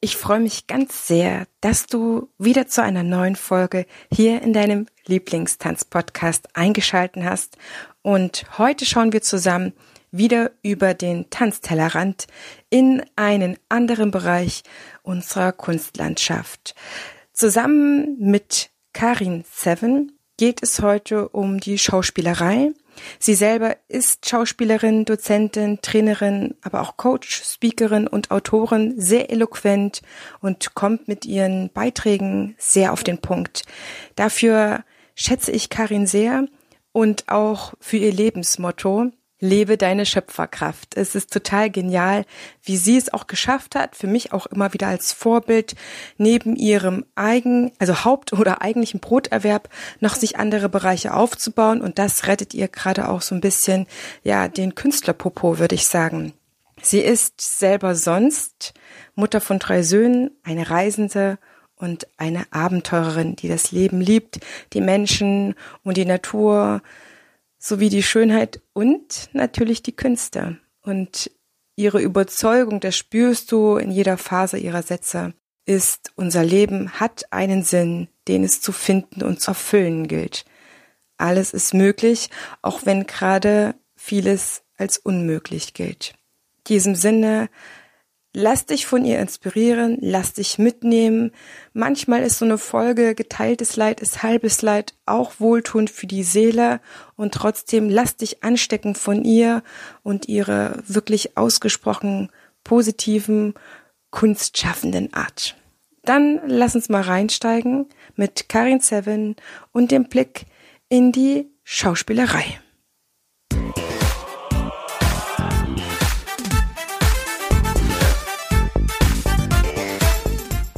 Ich freue mich ganz sehr, dass du wieder zu einer neuen Folge hier in deinem Lieblingstanz-Podcast eingeschalten hast. Und heute schauen wir zusammen wieder über den Tanztellerrand in einen anderen Bereich unserer Kunstlandschaft. Zusammen mit Karin Seven geht es heute um die Schauspielerei Sie selber ist Schauspielerin, Dozentin, Trainerin, aber auch Coach, Speakerin und Autorin, sehr eloquent und kommt mit ihren Beiträgen sehr auf den Punkt. Dafür schätze ich Karin sehr und auch für ihr Lebensmotto, lebe deine Schöpferkraft. Es ist total genial, wie sie es auch geschafft hat, für mich auch immer wieder als Vorbild, neben ihrem eigen, also Haupt- oder eigentlichen Broterwerb noch sich andere Bereiche aufzubauen und das rettet ihr gerade auch so ein bisschen, ja, den Künstlerpopo, würde ich sagen. Sie ist selber sonst Mutter von drei Söhnen, eine Reisende und eine Abenteurerin, die das Leben liebt, die Menschen und die Natur, sowie die Schönheit und natürlich die Künste. Und ihre Überzeugung, das spürst du in jeder Phase ihrer Sätze, ist, unser Leben hat einen Sinn, den es zu finden und zu erfüllen gilt. Alles ist möglich, auch wenn gerade vieles als unmöglich gilt. In diesem Sinne Lass dich von ihr inspirieren, lass dich mitnehmen. Manchmal ist so eine Folge geteiltes Leid ist halbes Leid auch wohltuend für die Seele und trotzdem lass dich anstecken von ihr und ihre wirklich ausgesprochen positiven, kunstschaffenden Art. Dann lass uns mal reinsteigen mit Karin Seven und dem Blick in die Schauspielerei.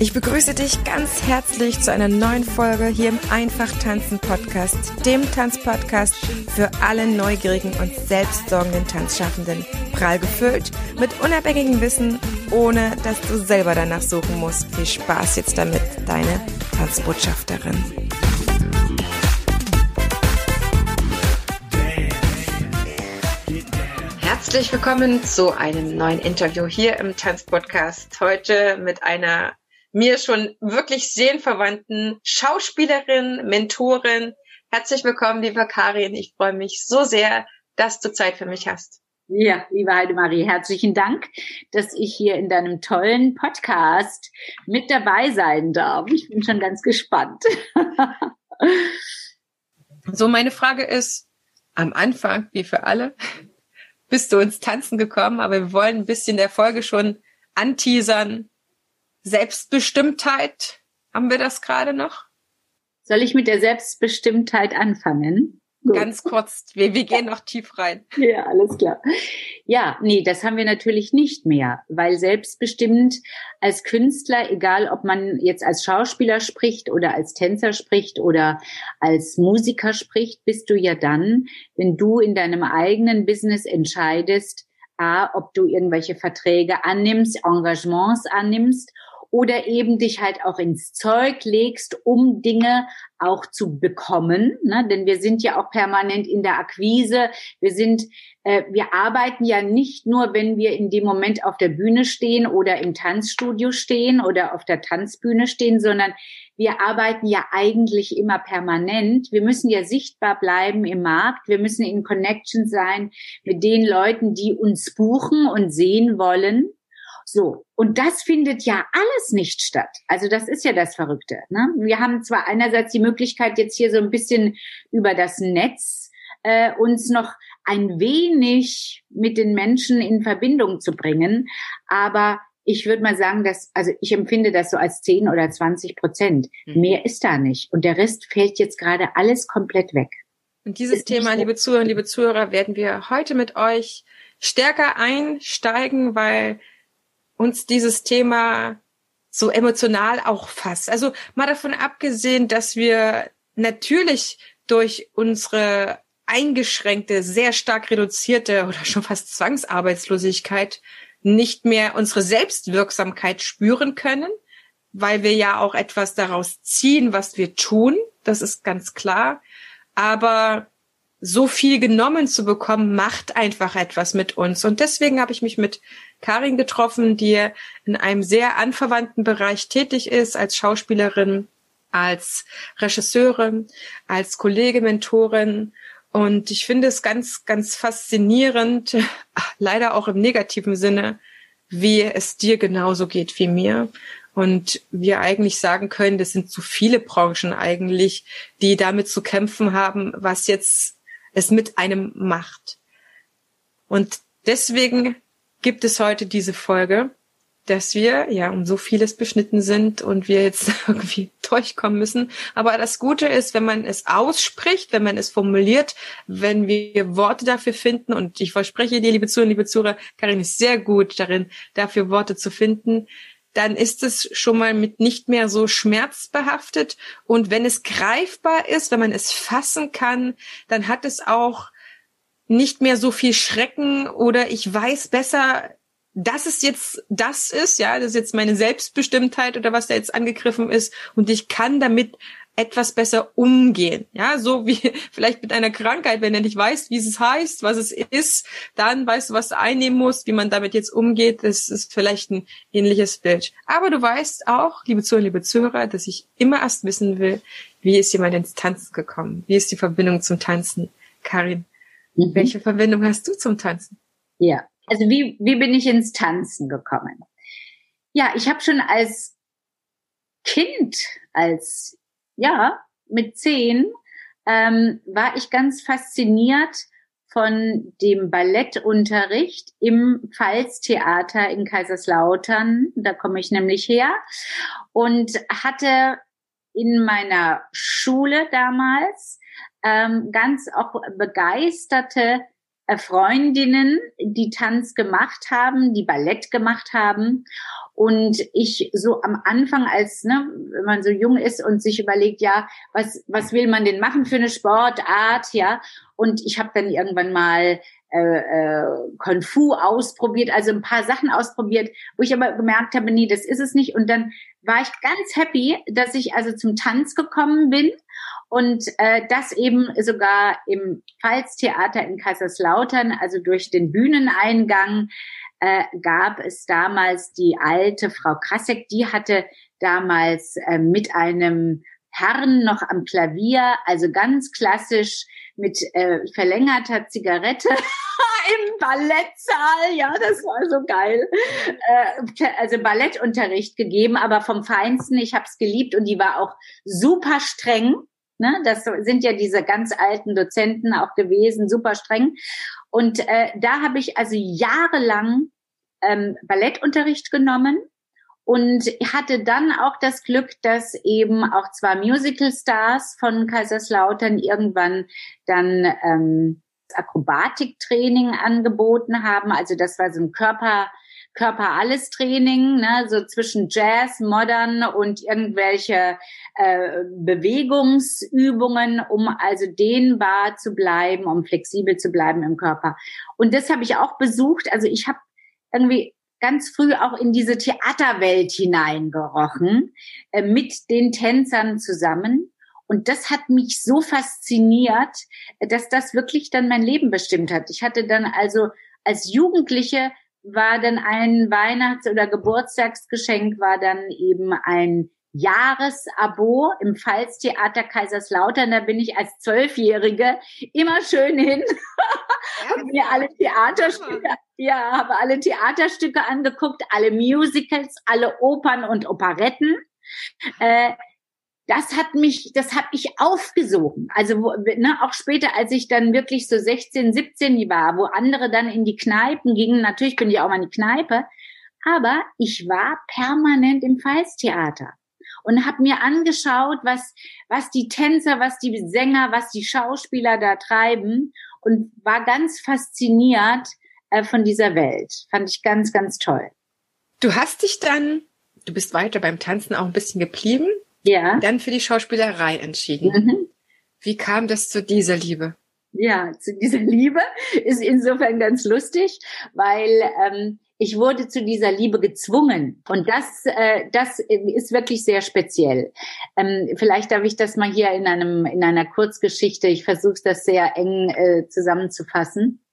Ich begrüße dich ganz herzlich zu einer neuen Folge hier im Einfach Tanzen Podcast, dem Tanzpodcast für alle neugierigen und selbstsorgenden Tanzschaffenden. Prall gefüllt mit unabhängigem Wissen, ohne dass du selber danach suchen musst. Viel Spaß jetzt damit, deine Tanzbotschafterin. Herzlich willkommen zu einem neuen Interview hier im Tanzpodcast. Heute mit einer mir schon wirklich seelenverwandten Schauspielerin, Mentorin. Herzlich willkommen, liebe Karin. Ich freue mich so sehr, dass du Zeit für mich hast. Ja, liebe Heidemarie, herzlichen Dank, dass ich hier in deinem tollen Podcast mit dabei sein darf. Ich bin schon ganz gespannt. so, meine Frage ist, am Anfang, wie für alle, bist du ins Tanzen gekommen, aber wir wollen ein bisschen der Folge schon anteasern. Selbstbestimmtheit, haben wir das gerade noch? Soll ich mit der Selbstbestimmtheit anfangen? Gut. Ganz kurz, wir, wir gehen noch tief rein. Ja, alles klar. Ja, nee, das haben wir natürlich nicht mehr, weil selbstbestimmt als Künstler, egal ob man jetzt als Schauspieler spricht oder als Tänzer spricht oder als Musiker spricht, bist du ja dann, wenn du in deinem eigenen Business entscheidest, A, ob du irgendwelche Verträge annimmst, Engagements annimmst oder eben dich halt auch ins Zeug legst, um Dinge auch zu bekommen. Ne? Denn wir sind ja auch permanent in der Akquise. Wir sind, äh, wir arbeiten ja nicht nur, wenn wir in dem Moment auf der Bühne stehen oder im Tanzstudio stehen oder auf der Tanzbühne stehen, sondern wir arbeiten ja eigentlich immer permanent. Wir müssen ja sichtbar bleiben im Markt. Wir müssen in Connection sein mit den Leuten, die uns buchen und sehen wollen. So, und das findet ja alles nicht statt. Also das ist ja das Verrückte. Ne? Wir haben zwar einerseits die Möglichkeit, jetzt hier so ein bisschen über das Netz äh, uns noch ein wenig mit den Menschen in Verbindung zu bringen, aber ich würde mal sagen, dass, also ich empfinde das so als 10 oder 20 Prozent. Mhm. Mehr ist da nicht. Und der Rest fällt jetzt gerade alles komplett weg. Und dieses Thema, liebe Zuhörer, liebe Zuhörer, werden wir heute mit euch stärker einsteigen, weil uns dieses Thema so emotional auch fasst. Also mal davon abgesehen, dass wir natürlich durch unsere eingeschränkte, sehr stark reduzierte oder schon fast Zwangsarbeitslosigkeit nicht mehr unsere Selbstwirksamkeit spüren können, weil wir ja auch etwas daraus ziehen, was wir tun. Das ist ganz klar. Aber so viel genommen zu bekommen, macht einfach etwas mit uns. Und deswegen habe ich mich mit Karin getroffen, die in einem sehr anverwandten Bereich tätig ist, als Schauspielerin, als Regisseurin, als Kollege, Mentorin. Und ich finde es ganz, ganz faszinierend, leider auch im negativen Sinne, wie es dir genauso geht wie mir. Und wir eigentlich sagen können, das sind zu viele Branchen eigentlich, die damit zu kämpfen haben, was jetzt es mit einem macht. Und deswegen gibt es heute diese Folge, dass wir ja um so vieles beschnitten sind und wir jetzt irgendwie durchkommen müssen. Aber das Gute ist, wenn man es ausspricht, wenn man es formuliert, wenn wir Worte dafür finden und ich verspreche dir, liebe Zuhörer, liebe Zuhörer, Karin ist sehr gut darin, dafür Worte zu finden, dann ist es schon mal mit nicht mehr so schmerzbehaftet. Und wenn es greifbar ist, wenn man es fassen kann, dann hat es auch nicht mehr so viel Schrecken oder ich weiß besser, dass es jetzt das ist, ja, das ist jetzt meine Selbstbestimmtheit oder was da jetzt angegriffen ist und ich kann damit etwas besser umgehen. Ja, so wie vielleicht mit einer Krankheit, wenn du nicht weißt, wie es heißt, was es ist, dann weißt du, was du einnehmen musst, wie man damit jetzt umgeht. Das ist vielleicht ein ähnliches Bild. Aber du weißt auch, liebe Zuhörer, liebe Zuhörer, dass ich immer erst wissen will, wie ist jemand ins Tanzen gekommen? Wie ist die Verbindung zum Tanzen? Karin, mhm. welche Verbindung hast du zum Tanzen? Ja, also wie, wie bin ich ins Tanzen gekommen? Ja, ich habe schon als Kind, als ja, mit zehn ähm, war ich ganz fasziniert von dem Ballettunterricht im Pfalztheater in Kaiserslautern. Da komme ich nämlich her und hatte in meiner Schule damals ähm, ganz auch begeisterte Freundinnen, die Tanz gemacht haben, die Ballett gemacht haben. Und ich so am Anfang, als ne, wenn man so jung ist und sich überlegt, ja, was was will man denn machen für eine Sportart, ja? Und ich habe dann irgendwann mal äh, äh, Kung Fu ausprobiert, also ein paar Sachen ausprobiert, wo ich aber gemerkt habe, nee, das ist es nicht. Und dann war ich ganz happy, dass ich also zum Tanz gekommen bin und äh, das eben sogar im Pfalztheater in Kaiserslautern, also durch den Bühneneingang äh, gab es damals die alte Frau Krasek, die hatte damals äh, mit einem Herrn noch am Klavier, also ganz klassisch mit äh, verlängerter Zigarette im Ballettsaal. Ja, das war so geil. Äh, also Ballettunterricht gegeben, aber vom Feinsten. Ich habe es geliebt und die war auch super streng. Ne? Das sind ja diese ganz alten Dozenten auch gewesen, super streng. Und äh, da habe ich also jahrelang ähm, Ballettunterricht genommen und hatte dann auch das Glück, dass eben auch zwei Musical-Stars von Kaiserslautern irgendwann dann ähm, Akrobatiktraining angeboten haben. Also das war so ein Körper Körper alles Training, ne, so zwischen Jazz, Modern und irgendwelche äh, Bewegungsübungen, um also dehnbar zu bleiben, um flexibel zu bleiben im Körper. Und das habe ich auch besucht. Also ich habe irgendwie ganz früh auch in diese Theaterwelt hineingerochen, äh, mit den Tänzern zusammen. Und das hat mich so fasziniert, dass das wirklich dann mein Leben bestimmt hat. Ich hatte dann also als Jugendliche war dann ein Weihnachts- oder Geburtstagsgeschenk, war dann eben ein Jahresabo im Pfalztheater Kaiserslautern. Da bin ich als Zwölfjährige immer schön hin, habe mir alle Theaterstücke, ja, habe alle Theaterstücke angeguckt, alle Musicals, alle Opern und Operetten. Äh, das hat mich, das habe ich aufgesogen. Also ne, auch später, als ich dann wirklich so 16, 17 war, wo andere dann in die Kneipen gingen, natürlich bin ich auch mal in die Kneipe, aber ich war permanent im Pfalztheater und habe mir angeschaut, was was die Tänzer, was die Sänger, was die Schauspieler da treiben und war ganz fasziniert äh, von dieser Welt. Fand ich ganz, ganz toll. Du hast dich dann, du bist weiter beim Tanzen auch ein bisschen geblieben ja. Dann für die Schauspielerei entschieden. Mhm. Wie kam das zu dieser Liebe? Ja, zu dieser Liebe ist insofern ganz lustig, weil ähm, ich wurde zu dieser Liebe gezwungen. Und das, äh, das ist wirklich sehr speziell. Ähm, vielleicht darf ich das mal hier in einem in einer Kurzgeschichte. Ich versuche das sehr eng äh, zusammenzufassen.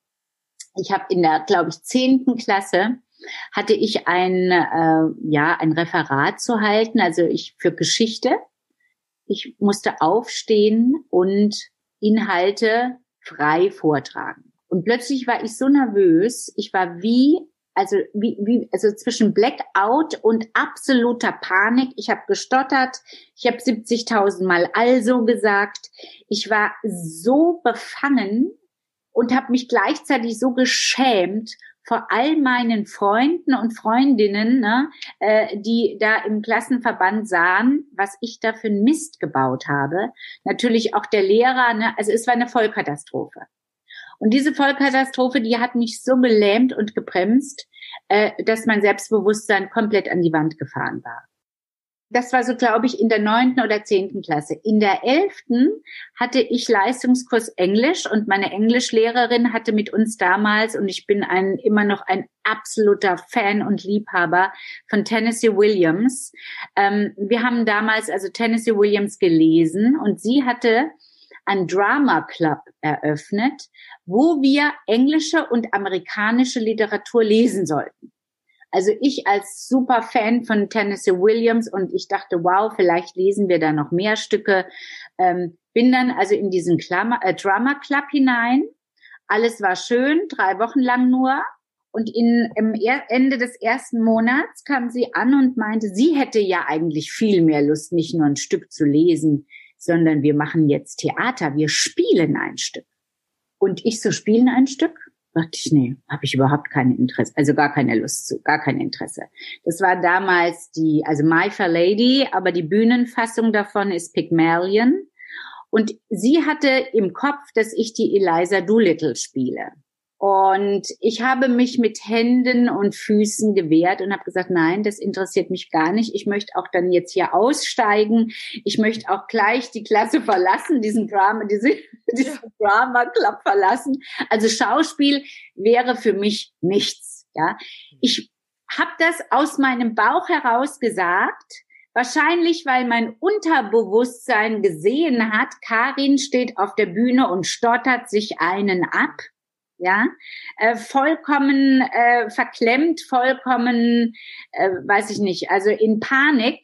Ich habe in der, glaube ich, zehnten Klasse hatte ich ein äh, ja ein Referat zu halten, also ich für Geschichte. Ich musste aufstehen und Inhalte frei vortragen. Und plötzlich war ich so nervös, ich war wie also wie, wie also zwischen Blackout und absoluter Panik. Ich habe gestottert, ich habe 70.000 Mal also gesagt. Ich war so befangen und habe mich gleichzeitig so geschämt vor all meinen Freunden und Freundinnen, ne, äh, die da im Klassenverband sahen, was ich da für einen Mist gebaut habe. Natürlich auch der Lehrer, ne, also es war eine Vollkatastrophe. Und diese Vollkatastrophe, die hat mich so gelähmt und gebremst, äh, dass mein Selbstbewusstsein komplett an die Wand gefahren war. Das war so, glaube ich, in der neunten oder zehnten Klasse. In der elften hatte ich Leistungskurs Englisch und meine Englischlehrerin hatte mit uns damals, und ich bin ein, immer noch ein absoluter Fan und Liebhaber von Tennessee Williams. Ähm, wir haben damals also Tennessee Williams gelesen und sie hatte ein Drama Club eröffnet, wo wir englische und amerikanische Literatur lesen sollten. Also ich als super Fan von Tennessee Williams und ich dachte, wow, vielleicht lesen wir da noch mehr Stücke. Ähm, bin dann also in diesen Klammer, äh, Drama Club hinein. Alles war schön, drei Wochen lang nur. Und in, im Ende des ersten Monats kam sie an und meinte, sie hätte ja eigentlich viel mehr Lust, nicht nur ein Stück zu lesen, sondern wir machen jetzt Theater, wir spielen ein Stück. Und ich so spielen ein Stück? Dachte ich, nee, habe ich überhaupt kein Interesse, also gar keine Lust zu, gar kein Interesse. Das war damals die, also My Fair Lady, aber die Bühnenfassung davon ist Pygmalion. Und sie hatte im Kopf, dass ich die Eliza Doolittle spiele. Und ich habe mich mit Händen und Füßen gewehrt und habe gesagt, nein, das interessiert mich gar nicht. Ich möchte auch dann jetzt hier aussteigen. Ich möchte auch gleich die Klasse verlassen, diesen Drama, diese, diesen Drama Club verlassen. Also Schauspiel wäre für mich nichts. Ja, ich habe das aus meinem Bauch heraus gesagt. Wahrscheinlich, weil mein Unterbewusstsein gesehen hat, Karin steht auf der Bühne und stottert sich einen ab ja, äh, vollkommen äh, verklemmt, vollkommen, äh, weiß ich nicht, also in Panik.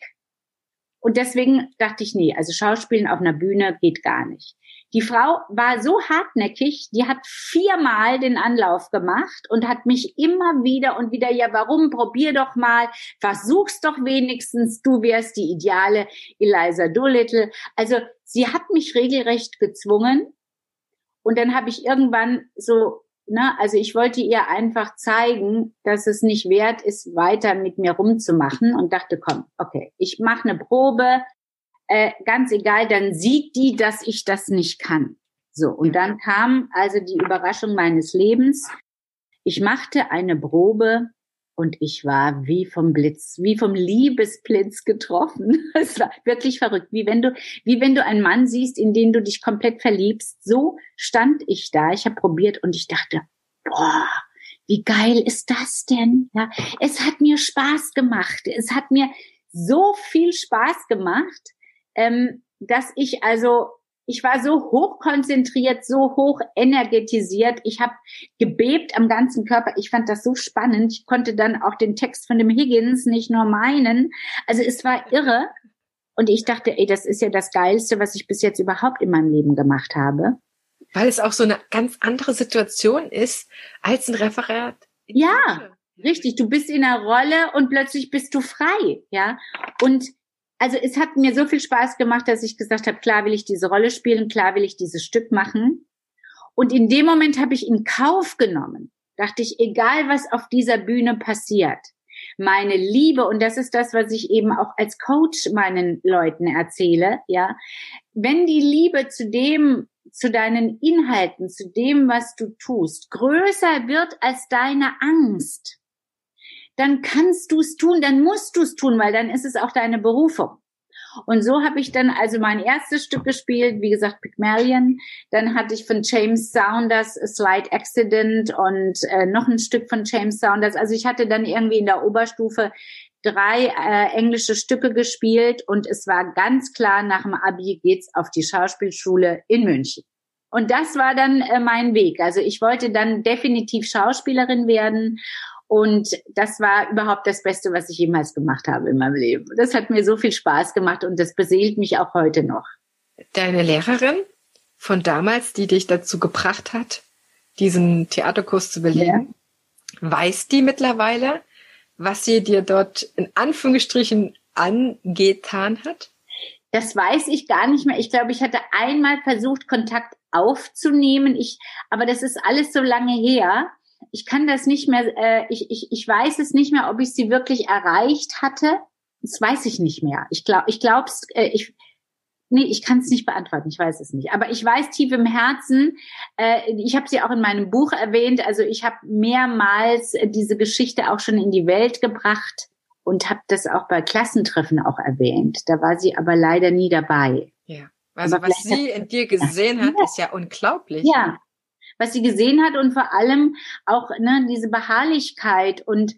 Und deswegen dachte ich, nee, also Schauspielen auf einer Bühne geht gar nicht. Die Frau war so hartnäckig, die hat viermal den Anlauf gemacht und hat mich immer wieder und wieder, ja, warum, probier doch mal, versuch's doch wenigstens, du wärst die ideale Eliza Doolittle. Also sie hat mich regelrecht gezwungen, und dann habe ich irgendwann so Ne, also ich wollte ihr einfach zeigen, dass es nicht wert ist, weiter mit mir rumzumachen und dachte, komm, okay, ich mache eine Probe, äh, ganz egal, dann sieht die, dass ich das nicht kann. So, und dann kam also die Überraschung meines Lebens. Ich machte eine Probe und ich war wie vom Blitz, wie vom Liebesblitz getroffen. Es war wirklich verrückt, wie wenn du, wie wenn du einen Mann siehst, in den du dich komplett verliebst. So stand ich da. Ich habe probiert und ich dachte, boah, wie geil ist das denn? Ja, es hat mir Spaß gemacht. Es hat mir so viel Spaß gemacht, ähm, dass ich also ich war so hoch konzentriert, so hoch energetisiert. Ich habe gebebt am ganzen Körper. Ich fand das so spannend. Ich konnte dann auch den Text von dem Higgins nicht nur meinen. Also es war irre. Und ich dachte, ey, das ist ja das Geilste, was ich bis jetzt überhaupt in meinem Leben gemacht habe. Weil es auch so eine ganz andere Situation ist als ein Referat. Ja, richtig. Du bist in einer Rolle und plötzlich bist du frei, ja. Und also es hat mir so viel Spaß gemacht, dass ich gesagt habe, klar will ich diese Rolle spielen, klar will ich dieses Stück machen. Und in dem Moment habe ich in Kauf genommen, dachte ich, egal was auf dieser Bühne passiert, meine Liebe, und das ist das, was ich eben auch als Coach meinen Leuten erzähle, ja, wenn die Liebe zu dem, zu deinen Inhalten, zu dem, was du tust, größer wird als deine Angst, dann kannst du es tun, dann musst du es tun, weil dann ist es auch deine Berufung. Und so habe ich dann also mein erstes Stück gespielt, wie gesagt, Pygmalion. Dann hatte ich von James Saunders Slight Accident und äh, noch ein Stück von James Saunders. Also ich hatte dann irgendwie in der Oberstufe drei äh, englische Stücke gespielt und es war ganz klar, nach dem Abi geht's auf die Schauspielschule in München. Und das war dann äh, mein Weg. Also ich wollte dann definitiv Schauspielerin werden und das war überhaupt das Beste, was ich jemals gemacht habe in meinem Leben. Das hat mir so viel Spaß gemacht und das beseelt mich auch heute noch. Deine Lehrerin von damals, die dich dazu gebracht hat, diesen Theaterkurs zu belegen, ja. weiß die mittlerweile, was sie dir dort in Anführungsstrichen angetan hat? Das weiß ich gar nicht mehr. Ich glaube, ich hatte einmal versucht, Kontakt aufzunehmen. Ich, aber das ist alles so lange her. Ich kann das nicht mehr, äh, ich, ich, ich weiß es nicht mehr, ob ich sie wirklich erreicht hatte. Das weiß ich nicht mehr. Ich glaube, ich glaub's, äh, ich, nee, ich kann es nicht beantworten. Ich weiß es nicht. Aber ich weiß tief im Herzen, äh, ich habe sie auch in meinem Buch erwähnt. Also ich habe mehrmals diese Geschichte auch schon in die Welt gebracht und habe das auch bei Klassentreffen auch erwähnt. Da war sie aber leider nie dabei. Ja. Also aber was sie in dir gesehen hat, ist ja unglaublich. Ja. Was sie gesehen hat und vor allem auch ne, diese Beharrlichkeit und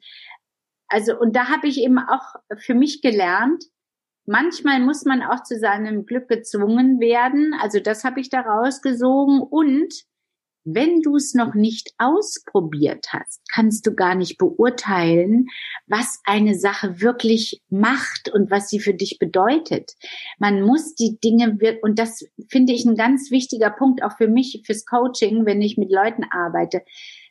also und da habe ich eben auch für mich gelernt, manchmal muss man auch zu seinem Glück gezwungen werden. Also das habe ich da rausgesogen und wenn du es noch nicht ausprobiert hast, kannst du gar nicht beurteilen, was eine Sache wirklich macht und was sie für dich bedeutet. Man muss die Dinge, und das finde ich ein ganz wichtiger Punkt auch für mich, fürs Coaching, wenn ich mit Leuten arbeite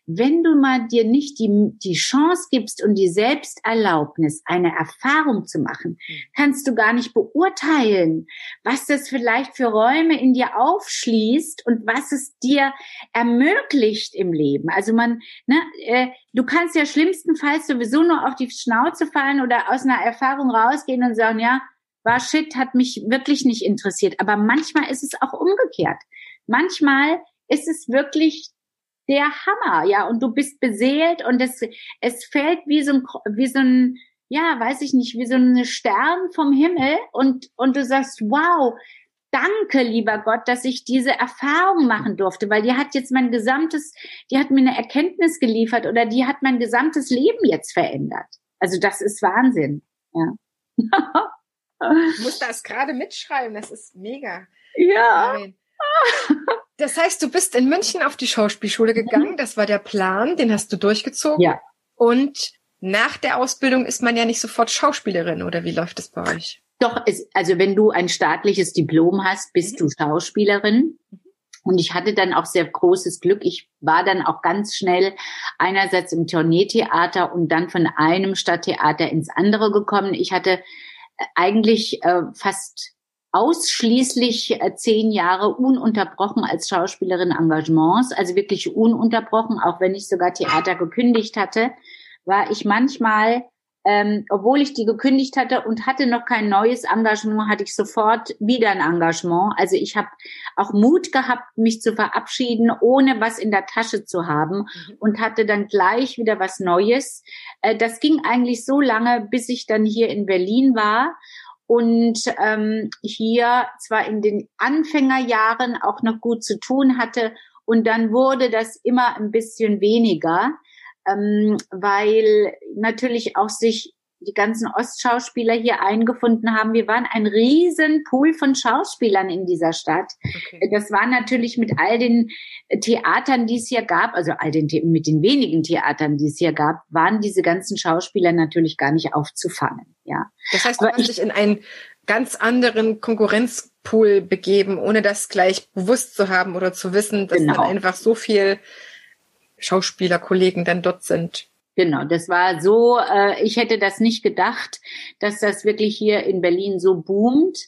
wenn du mal dir nicht die, die Chance gibst und die Selbsterlaubnis, eine Erfahrung zu machen, hm. kannst du gar nicht beurteilen, was das vielleicht für Räume in dir aufschließt und was es dir ermöglicht im Leben. Also man, ne, äh, du kannst ja schlimmstenfalls sowieso nur auf die Schnauze fallen oder aus einer Erfahrung rausgehen und sagen, ja, war shit, hat mich wirklich nicht interessiert. Aber manchmal ist es auch umgekehrt. Manchmal ist es wirklich der Hammer, ja, und du bist beseelt und es, es fällt wie so ein, wie so ein, ja, weiß ich nicht, wie so ein Stern vom Himmel und, und du sagst, wow, danke, lieber Gott, dass ich diese Erfahrung machen durfte, weil die hat jetzt mein gesamtes, die hat mir eine Erkenntnis geliefert oder die hat mein gesamtes Leben jetzt verändert. Also das ist Wahnsinn, ja. ich muss das gerade mitschreiben, das ist mega. Ja. Das heißt, du bist in München auf die Schauspielschule gegangen. Mhm. Das war der Plan, den hast du durchgezogen. Ja. Und nach der Ausbildung ist man ja nicht sofort Schauspielerin, oder wie läuft das bei euch? Doch, es, also wenn du ein staatliches Diplom hast, bist mhm. du Schauspielerin. Mhm. Und ich hatte dann auch sehr großes Glück. Ich war dann auch ganz schnell einerseits im Tourneetheater und dann von einem Stadttheater ins andere gekommen. Ich hatte äh, eigentlich äh, fast ausschließlich äh, zehn Jahre ununterbrochen als Schauspielerin Engagements, also wirklich ununterbrochen, auch wenn ich sogar Theater gekündigt hatte, war ich manchmal, ähm, obwohl ich die gekündigt hatte und hatte noch kein neues Engagement, hatte ich sofort wieder ein Engagement. Also ich habe auch Mut gehabt, mich zu verabschieden, ohne was in der Tasche zu haben mhm. und hatte dann gleich wieder was Neues. Äh, das ging eigentlich so lange, bis ich dann hier in Berlin war und ähm, hier zwar in den Anfängerjahren auch noch gut zu tun hatte und dann wurde das immer ein bisschen weniger, ähm, weil natürlich auch sich die ganzen Ostschauspieler hier eingefunden haben. Wir waren ein riesen Pool von Schauspielern in dieser Stadt. Okay. Das war natürlich mit all den Theatern, die es hier gab, also all den mit den wenigen Theatern, die es hier gab, waren diese ganzen Schauspieler natürlich gar nicht aufzufangen. Ja. Das heißt, du hast dich in einen ganz anderen Konkurrenzpool begeben, ohne das gleich bewusst zu haben oder zu wissen, dass genau. dann einfach so viel Schauspielerkollegen dann dort sind. Genau, das war so, äh, ich hätte das nicht gedacht, dass das wirklich hier in Berlin so boomt.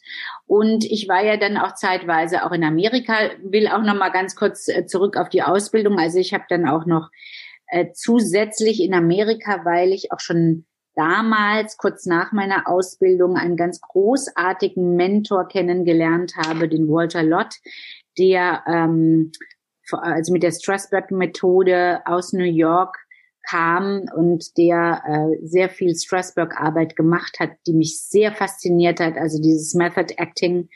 Und ich war ja dann auch zeitweise auch in Amerika, will auch noch mal ganz kurz äh, zurück auf die Ausbildung. Also ich habe dann auch noch äh, zusätzlich in Amerika, weil ich auch schon damals, kurz nach meiner Ausbildung, einen ganz großartigen Mentor kennengelernt habe, den Walter Lott, der ähm, also mit der Strasberg-Methode aus New York kam und der äh, sehr viel Strasbourg-Arbeit gemacht hat, die mich sehr fasziniert hat. Also dieses Method Acting,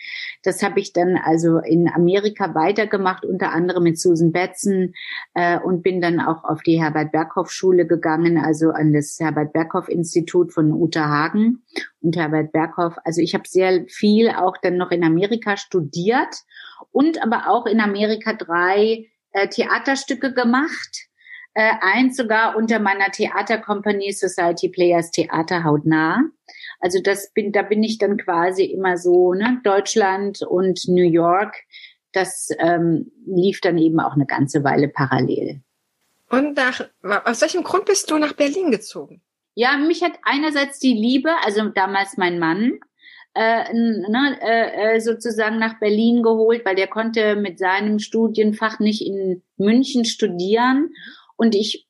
das habe ich dann also in Amerika weitergemacht, unter anderem mit Susan Betzen äh, und bin dann auch auf die Herbert Berghoff Schule gegangen, also an das Herbert Berghoff Institut von Uta Hagen und Herbert Berghoff. Also ich habe sehr viel auch dann noch in Amerika studiert und aber auch in Amerika drei äh, Theaterstücke gemacht äh, eins sogar unter meiner Theatercompany Society Players Theater hautnah. Also das bin, da bin ich dann quasi immer so, ne, Deutschland und New York. Das ähm, lief dann eben auch eine ganze Weile parallel. Und nach, aus welchem Grund bist du nach Berlin gezogen? Ja, mich hat einerseits die Liebe, also damals mein Mann, äh, ne, äh, äh, sozusagen nach Berlin geholt, weil der konnte mit seinem Studienfach nicht in München studieren und ich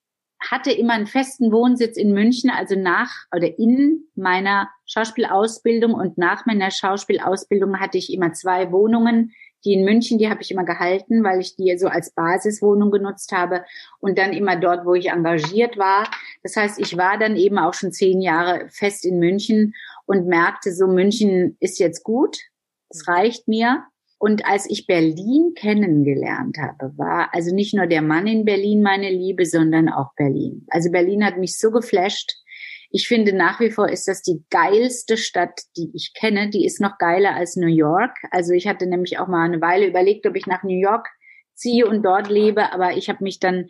hatte immer einen festen Wohnsitz in München, also nach oder in meiner Schauspielausbildung und nach meiner Schauspielausbildung hatte ich immer zwei Wohnungen. Die in München, die habe ich immer gehalten, weil ich die so als Basiswohnung genutzt habe und dann immer dort, wo ich engagiert war. Das heißt, ich war dann eben auch schon zehn Jahre fest in München und merkte so, München ist jetzt gut, es reicht mir. Und als ich Berlin kennengelernt habe, war also nicht nur der Mann in Berlin meine Liebe, sondern auch Berlin. Also Berlin hat mich so geflasht. Ich finde nach wie vor ist das die geilste Stadt, die ich kenne. Die ist noch geiler als New York. Also ich hatte nämlich auch mal eine Weile überlegt, ob ich nach New York ziehe und dort lebe, aber ich habe mich dann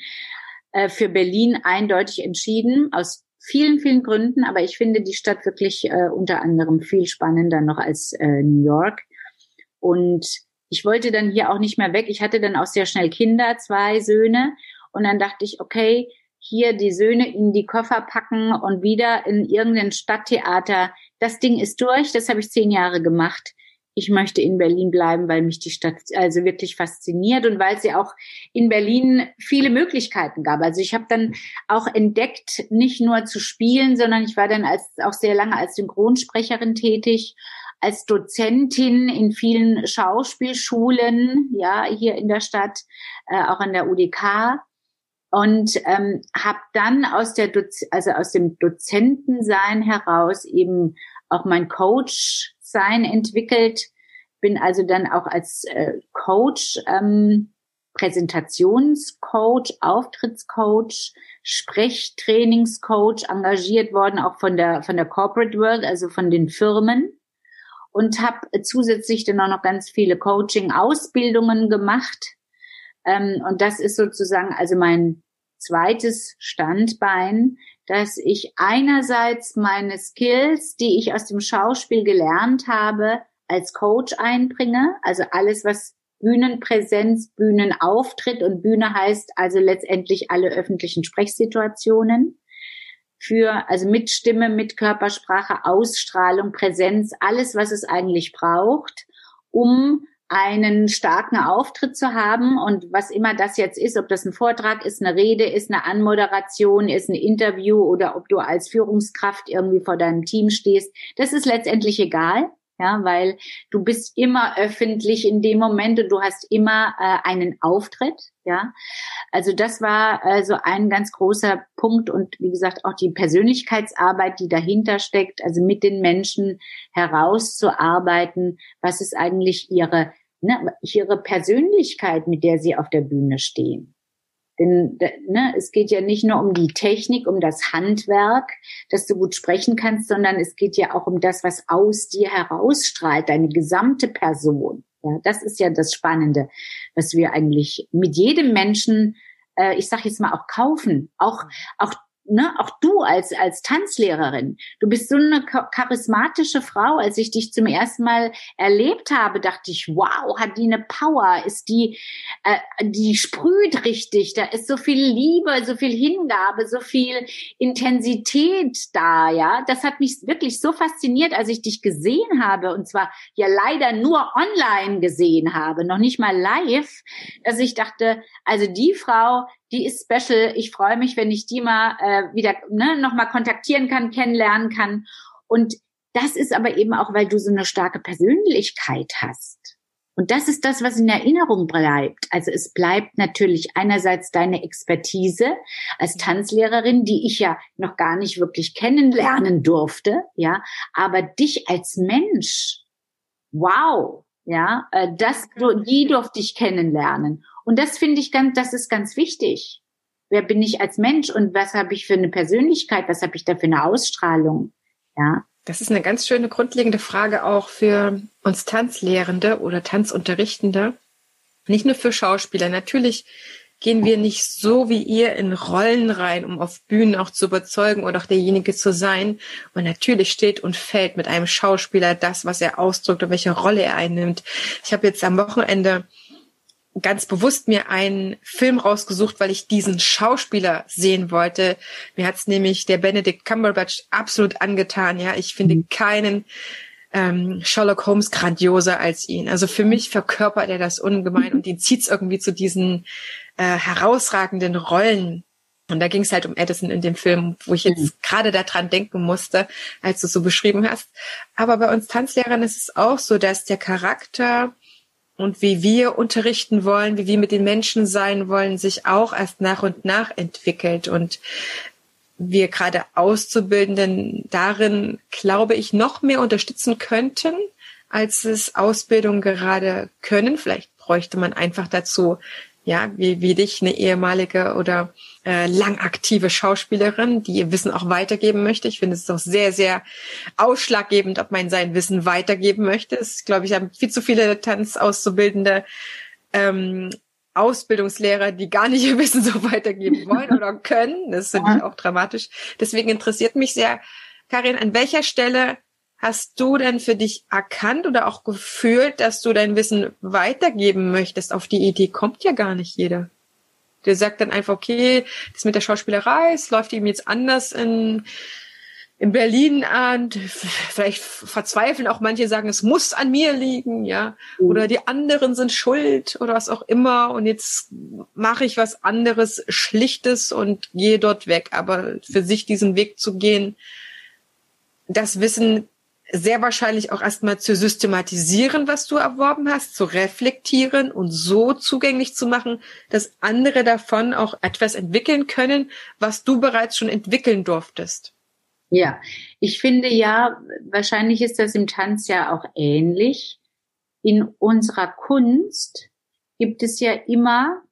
äh, für Berlin eindeutig entschieden aus vielen, vielen Gründen. Aber ich finde die Stadt wirklich äh, unter anderem viel spannender noch als äh, New York. Und ich wollte dann hier auch nicht mehr weg. Ich hatte dann auch sehr schnell Kinder, zwei Söhne. Und dann dachte ich, okay, hier die Söhne in die Koffer packen und wieder in irgendein Stadttheater. Das Ding ist durch. Das habe ich zehn Jahre gemacht. Ich möchte in Berlin bleiben, weil mich die Stadt also wirklich fasziniert und weil sie auch in Berlin viele Möglichkeiten gab. Also ich habe dann auch entdeckt, nicht nur zu spielen, sondern ich war dann als auch sehr lange als Synchronsprecherin tätig als Dozentin in vielen Schauspielschulen, ja, hier in der Stadt, äh, auch an der UDK und ähm, habe dann aus der Doz also aus dem Dozentensein heraus eben auch mein Coach sein entwickelt. Bin also dann auch als äh, Coach ähm, Präsentationscoach Auftrittscoach Sprechtrainingscoach engagiert worden auch von der von der Corporate World also von den Firmen und habe zusätzlich dann auch noch ganz viele Coaching-Ausbildungen gemacht. Ähm, und das ist sozusagen also mein zweites Standbein, dass ich einerseits meine Skills, die ich aus dem Schauspiel gelernt habe, als Coach einbringe. Also alles, was Bühnenpräsenz, Bühnenauftritt und Bühne heißt also letztendlich alle öffentlichen Sprechsituationen für, also mit Stimme, mit Körpersprache, Ausstrahlung, Präsenz, alles, was es eigentlich braucht, um einen starken Auftritt zu haben. Und was immer das jetzt ist, ob das ein Vortrag ist, eine Rede ist, eine Anmoderation ist, ein Interview oder ob du als Führungskraft irgendwie vor deinem Team stehst, das ist letztendlich egal ja, weil du bist immer öffentlich in dem Moment und du hast immer äh, einen Auftritt, ja. Also das war also ein ganz großer Punkt und wie gesagt auch die Persönlichkeitsarbeit, die dahinter steckt, also mit den Menschen herauszuarbeiten, was ist eigentlich ihre ne, ihre Persönlichkeit, mit der sie auf der Bühne stehen. Denn ne, es geht ja nicht nur um die Technik, um das Handwerk, dass du gut sprechen kannst, sondern es geht ja auch um das, was aus dir herausstrahlt, deine gesamte Person. Ja, das ist ja das Spannende, was wir eigentlich mit jedem Menschen, äh, ich sage jetzt mal auch kaufen, auch auch ne, auch du als, als Tanzlehrerin, du bist so eine charismatische Frau. Als ich dich zum ersten Mal erlebt habe, dachte ich, wow, hat die eine Power, ist die, äh, die sprüht richtig, da ist so viel Liebe, so viel Hingabe, so viel Intensität da, ja. Das hat mich wirklich so fasziniert, als ich dich gesehen habe und zwar ja leider nur online gesehen habe, noch nicht mal live, dass ich dachte, also die Frau, die ist special. Ich freue mich, wenn ich die mal äh, wieder ne, nochmal kontaktieren kann, kennenlernen kann. Und das ist aber eben auch, weil du so eine starke Persönlichkeit hast. Und das ist das, was in Erinnerung bleibt. Also es bleibt natürlich einerseits deine Expertise als Tanzlehrerin, die ich ja noch gar nicht wirklich kennenlernen durfte, ja, aber dich als Mensch, wow, ja, äh, das, die durfte ich kennenlernen. Und das finde ich ganz, das ist ganz wichtig. Wer bin ich als Mensch und was habe ich für eine Persönlichkeit? Was habe ich da für eine Ausstrahlung? Ja. Das ist eine ganz schöne grundlegende Frage auch für uns Tanzlehrende oder Tanzunterrichtende. Nicht nur für Schauspieler. Natürlich gehen wir nicht so wie ihr in Rollen rein, um auf Bühnen auch zu überzeugen oder auch derjenige zu sein. Und natürlich steht und fällt mit einem Schauspieler das, was er ausdrückt und welche Rolle er einnimmt. Ich habe jetzt am Wochenende ganz bewusst mir einen Film rausgesucht, weil ich diesen Schauspieler sehen wollte. Mir hat's nämlich der Benedict Cumberbatch absolut angetan. Ja, ich finde mhm. keinen ähm, Sherlock Holmes grandioser als ihn. Also für mich verkörpert er das ungemein und ihn zieht's irgendwie zu diesen äh, herausragenden Rollen. Und da ging es halt um Edison in dem Film, wo ich jetzt mhm. gerade daran denken musste, als du so beschrieben hast. Aber bei uns Tanzlehrern ist es auch so, dass der Charakter und wie wir unterrichten wollen, wie wir mit den Menschen sein wollen, sich auch erst nach und nach entwickelt und wir gerade Auszubildenden darin, glaube ich, noch mehr unterstützen könnten, als es Ausbildung gerade können. Vielleicht bräuchte man einfach dazu ja, wie, wie dich, eine ehemalige oder äh, lang aktive Schauspielerin, die ihr Wissen auch weitergeben möchte. Ich finde es doch sehr, sehr ausschlaggebend, ob man sein Wissen weitergeben möchte. Es glaube ich, haben viel zu viele Tanzauszubildende ähm, Ausbildungslehrer, die gar nicht ihr Wissen so weitergeben wollen oder können. Das finde ich auch dramatisch. Deswegen interessiert mich sehr, Karin, an welcher Stelle hast du denn für dich erkannt oder auch gefühlt, dass du dein Wissen weitergeben möchtest? Auf die Idee kommt ja gar nicht jeder. Der sagt dann einfach, okay, das mit der Schauspielerei, es läuft ihm jetzt anders in, in Berlin an. Vielleicht verzweifeln auch manche, sagen, es muss an mir liegen, ja. Mhm. Oder die anderen sind schuld oder was auch immer. Und jetzt mache ich was anderes, Schlichtes und gehe dort weg. Aber für sich diesen Weg zu gehen, das Wissen sehr wahrscheinlich auch erstmal zu systematisieren, was du erworben hast, zu reflektieren und so zugänglich zu machen, dass andere davon auch etwas entwickeln können, was du bereits schon entwickeln durftest. Ja, ich finde ja, wahrscheinlich ist das im Tanz ja auch ähnlich. In unserer Kunst gibt es ja immer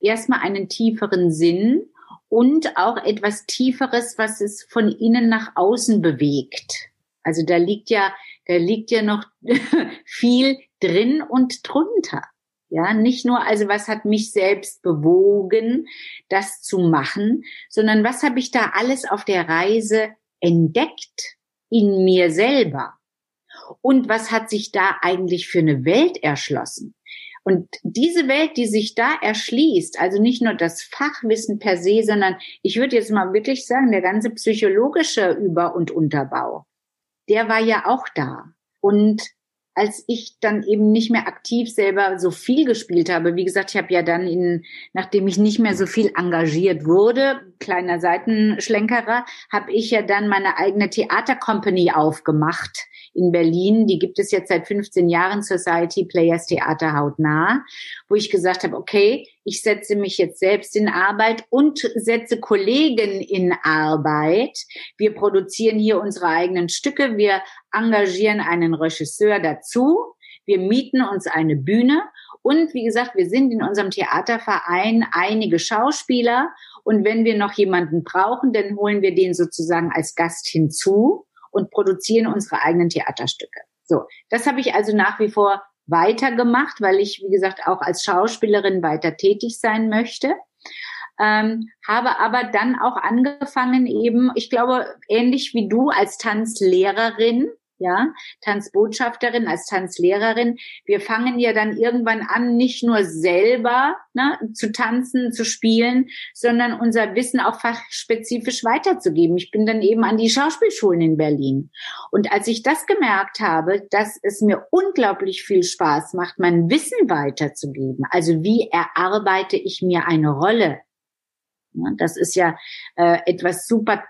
erstmal einen tieferen Sinn und auch etwas Tieferes, was es von innen nach außen bewegt. Also da liegt ja, da liegt ja noch viel drin und drunter. Ja, nicht nur, also was hat mich selbst bewogen, das zu machen, sondern was habe ich da alles auf der Reise entdeckt in mir selber? Und was hat sich da eigentlich für eine Welt erschlossen? Und diese Welt, die sich da erschließt, also nicht nur das Fachwissen per se, sondern ich würde jetzt mal wirklich sagen, der ganze psychologische Über- und Unterbau, der war ja auch da. Und als ich dann eben nicht mehr aktiv selber so viel gespielt habe, wie gesagt, ich habe ja dann in, nachdem ich nicht mehr so viel engagiert wurde, kleiner Seitenschlenkerer, habe ich ja dann meine eigene Theatercompany aufgemacht in Berlin. Die gibt es jetzt seit 15 Jahren, Society Players Theater hautnah, wo ich gesagt habe, okay, ich setze mich jetzt selbst in Arbeit und setze Kollegen in Arbeit. Wir produzieren hier unsere eigenen Stücke. Wir engagieren einen Regisseur dazu. Wir mieten uns eine Bühne. Und wie gesagt, wir sind in unserem Theaterverein einige Schauspieler. Und wenn wir noch jemanden brauchen, dann holen wir den sozusagen als Gast hinzu und produzieren unsere eigenen Theaterstücke. So, das habe ich also nach wie vor weitergemacht, weil ich, wie gesagt, auch als Schauspielerin weiter tätig sein möchte. Ähm, habe aber dann auch angefangen eben, ich glaube, ähnlich wie du als Tanzlehrerin, ja, Tanzbotschafterin, als Tanzlehrerin. Wir fangen ja dann irgendwann an, nicht nur selber ne, zu tanzen, zu spielen, sondern unser Wissen auch fachspezifisch weiterzugeben. Ich bin dann eben an die Schauspielschulen in Berlin. Und als ich das gemerkt habe, dass es mir unglaublich viel Spaß macht, mein Wissen weiterzugeben, also wie erarbeite ich mir eine Rolle, das ist ja äh, etwas super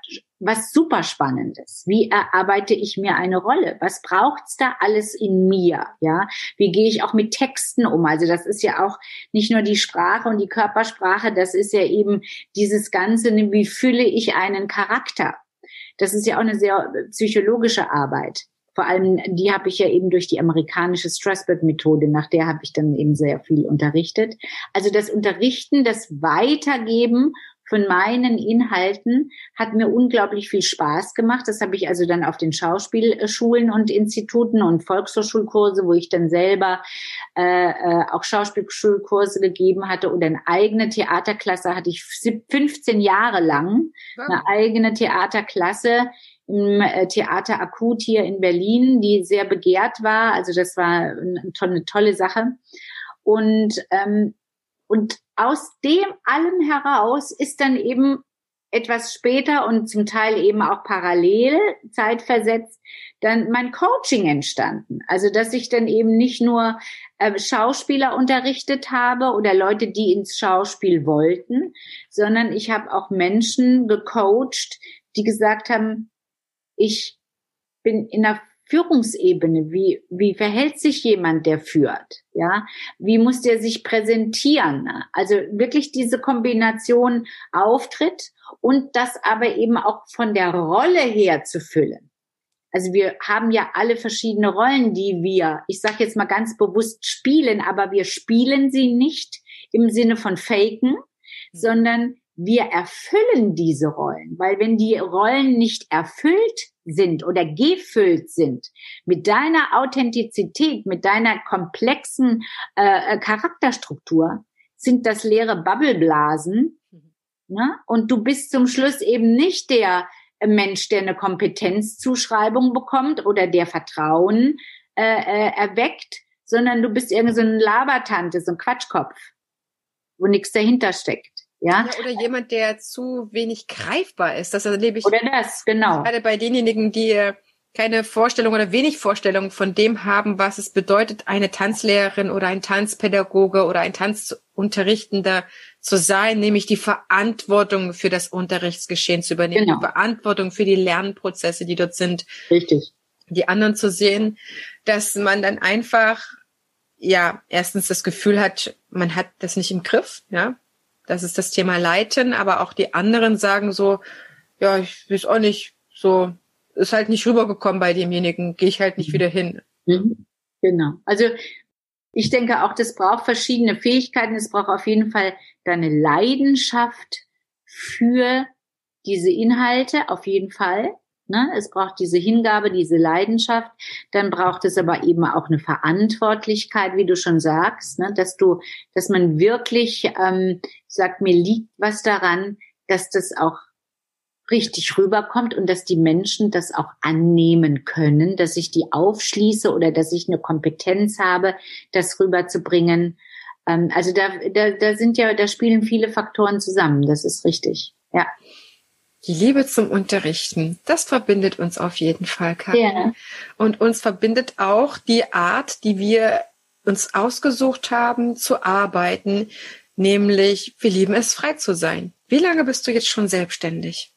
was super spannendes. Wie erarbeite ich mir eine Rolle? Was braucht's da alles in mir? Ja, wie gehe ich auch mit Texten um? Also das ist ja auch nicht nur die Sprache und die Körpersprache, das ist ja eben dieses ganze, wie fülle ich einen Charakter? Das ist ja auch eine sehr psychologische Arbeit. Vor allem, die habe ich ja eben durch die amerikanische Strasberg-Methode, nach der habe ich dann eben sehr viel unterrichtet. Also das Unterrichten, das Weitergeben von meinen Inhalten hat mir unglaublich viel Spaß gemacht. Das habe ich also dann auf den Schauspielschulen und Instituten und Volkshochschulkurse, wo ich dann selber äh, äh, auch Schauspielschulkurse gegeben hatte oder eine eigene Theaterklasse hatte ich 15 Jahre lang eine eigene Theaterklasse im äh, Theater Akut hier in Berlin, die sehr begehrt war. Also das war eine tolle, tolle Sache. Und ähm, und aus dem allem heraus ist dann eben etwas später und zum Teil eben auch parallel, zeitversetzt, dann mein Coaching entstanden. Also, dass ich dann eben nicht nur äh, Schauspieler unterrichtet habe oder Leute, die ins Schauspiel wollten, sondern ich habe auch Menschen gecoacht, die gesagt haben, ich bin in einer Führungsebene, wie, wie verhält sich jemand, der führt? Ja, wie muss der sich präsentieren? Also wirklich diese Kombination Auftritt und das aber eben auch von der Rolle her zu füllen. Also wir haben ja alle verschiedene Rollen, die wir, ich sage jetzt mal ganz bewusst spielen, aber wir spielen sie nicht im Sinne von faken, sondern wir erfüllen diese Rollen, weil wenn die Rollen nicht erfüllt sind oder gefüllt sind mit deiner Authentizität, mit deiner komplexen äh, Charakterstruktur, sind das leere Bubbleblasen. Mhm. Ne? Und du bist zum Schluss eben nicht der Mensch, der eine Kompetenzzuschreibung bekommt oder der Vertrauen äh, äh, erweckt, sondern du bist irgendwie so ein Labertante, so ein Quatschkopf, wo nichts dahinter steckt. Ja? ja? oder jemand, der zu wenig greifbar ist. Das erlebe ich. Oder das, genau. Gerade bei denjenigen, die keine Vorstellung oder wenig Vorstellung von dem haben, was es bedeutet, eine Tanzlehrerin oder ein Tanzpädagoge oder ein Tanzunterrichtender zu sein, nämlich die Verantwortung für das Unterrichtsgeschehen zu übernehmen, genau. die Verantwortung für die Lernprozesse, die dort sind. Richtig. Die anderen zu sehen, dass man dann einfach, ja, erstens das Gefühl hat, man hat das nicht im Griff, ja, das ist das Thema Leiten, aber auch die anderen sagen so, ja, ich weiß auch nicht, so ist halt nicht rübergekommen bei demjenigen, gehe ich halt nicht mhm. wieder hin. Mhm. Genau. Also ich denke auch, das braucht verschiedene Fähigkeiten. Es braucht auf jeden Fall deine Leidenschaft für diese Inhalte, auf jeden Fall. Ne? Es braucht diese Hingabe, diese Leidenschaft. Dann braucht es aber eben auch eine Verantwortlichkeit, wie du schon sagst, ne? dass du, dass man wirklich ähm, sagt, mir liegt was daran, dass das auch richtig rüberkommt und dass die Menschen das auch annehmen können, dass ich die aufschließe oder dass ich eine Kompetenz habe, das rüberzubringen. Ähm, also da, da, da sind ja, da spielen viele Faktoren zusammen. Das ist richtig. Ja. Die Liebe zum Unterrichten, das verbindet uns auf jeden Fall, Karin. Ja. Und uns verbindet auch die Art, die wir uns ausgesucht haben zu arbeiten, nämlich wir lieben es, frei zu sein. Wie lange bist du jetzt schon selbstständig?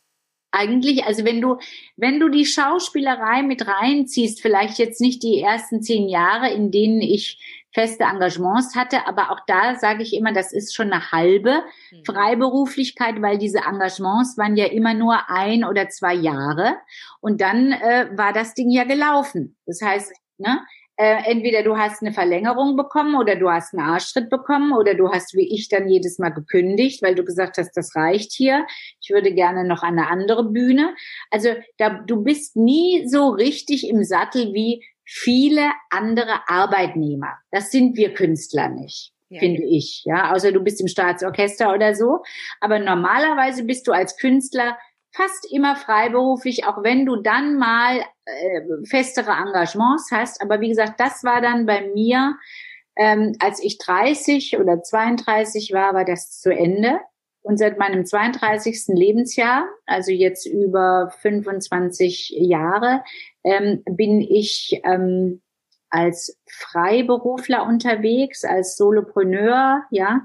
Eigentlich, also wenn du, wenn du die Schauspielerei mit reinziehst, vielleicht jetzt nicht die ersten zehn Jahre, in denen ich feste Engagements hatte. Aber auch da sage ich immer, das ist schon eine halbe mhm. Freiberuflichkeit, weil diese Engagements waren ja immer nur ein oder zwei Jahre. Und dann äh, war das Ding ja gelaufen. Das heißt, ne, äh, entweder du hast eine Verlängerung bekommen oder du hast einen Arschtritt bekommen oder du hast wie ich dann jedes Mal gekündigt, weil du gesagt hast, das reicht hier. Ich würde gerne noch an eine andere Bühne. Also da, du bist nie so richtig im Sattel wie viele andere Arbeitnehmer. Das sind wir Künstler nicht. Ja. finde ich, ja, außer du bist im Staatsorchester oder so. Aber normalerweise bist du als Künstler fast immer freiberuflich, auch wenn du dann mal äh, festere Engagements hast. Aber wie gesagt, das war dann bei mir, ähm, als ich 30 oder 32 war, war das zu Ende. Und seit meinem 32. Lebensjahr, also jetzt über 25 Jahre, ähm, bin ich ähm, als Freiberufler unterwegs, als Solopreneur, ja,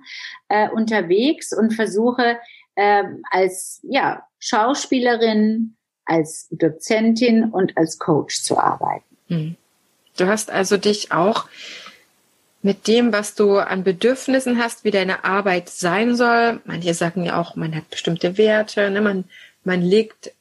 äh, unterwegs und versuche äh, als ja Schauspielerin, als Dozentin und als Coach zu arbeiten. Hm. Du hast also dich auch mit dem, was du an Bedürfnissen hast, wie deine Arbeit sein soll. Manche sagen ja auch, man hat bestimmte Werte, ne? man, man legt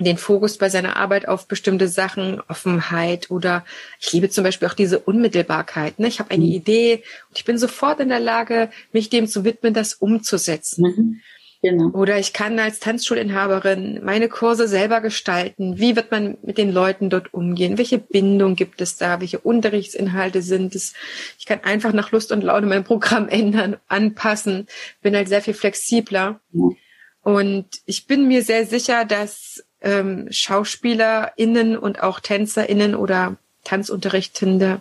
den Fokus bei seiner Arbeit auf bestimmte Sachen, Offenheit oder ich liebe zum Beispiel auch diese Unmittelbarkeit. Ne? Ich habe eine mhm. Idee und ich bin sofort in der Lage, mich dem zu widmen, das umzusetzen. Mhm. Genau. Oder ich kann als Tanzschulinhaberin meine Kurse selber gestalten. Wie wird man mit den Leuten dort umgehen? Welche Bindung gibt es da? Welche Unterrichtsinhalte sind es? Ich kann einfach nach Lust und Laune mein Programm ändern, anpassen. Bin halt sehr viel flexibler. Ja. Und ich bin mir sehr sicher, dass ähm, SchauspielerInnen und auch TänzerInnen oder Tanzunterrichtende,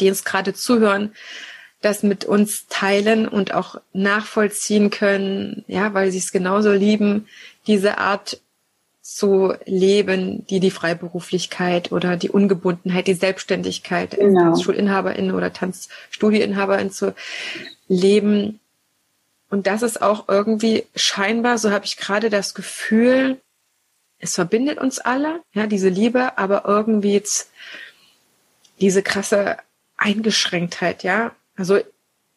die uns gerade zuhören, das mit uns teilen und auch nachvollziehen können, ja, weil sie es genauso lieben, diese Art zu leben, die die Freiberuflichkeit oder die Ungebundenheit, die Selbstständigkeit genau. als Schulinhaberin oder Tanzstudieinhaberin zu leben. Und das ist auch irgendwie scheinbar, so habe ich gerade das Gefühl, es verbindet uns alle, ja, diese Liebe, aber irgendwie jetzt diese krasse Eingeschränktheit, ja, also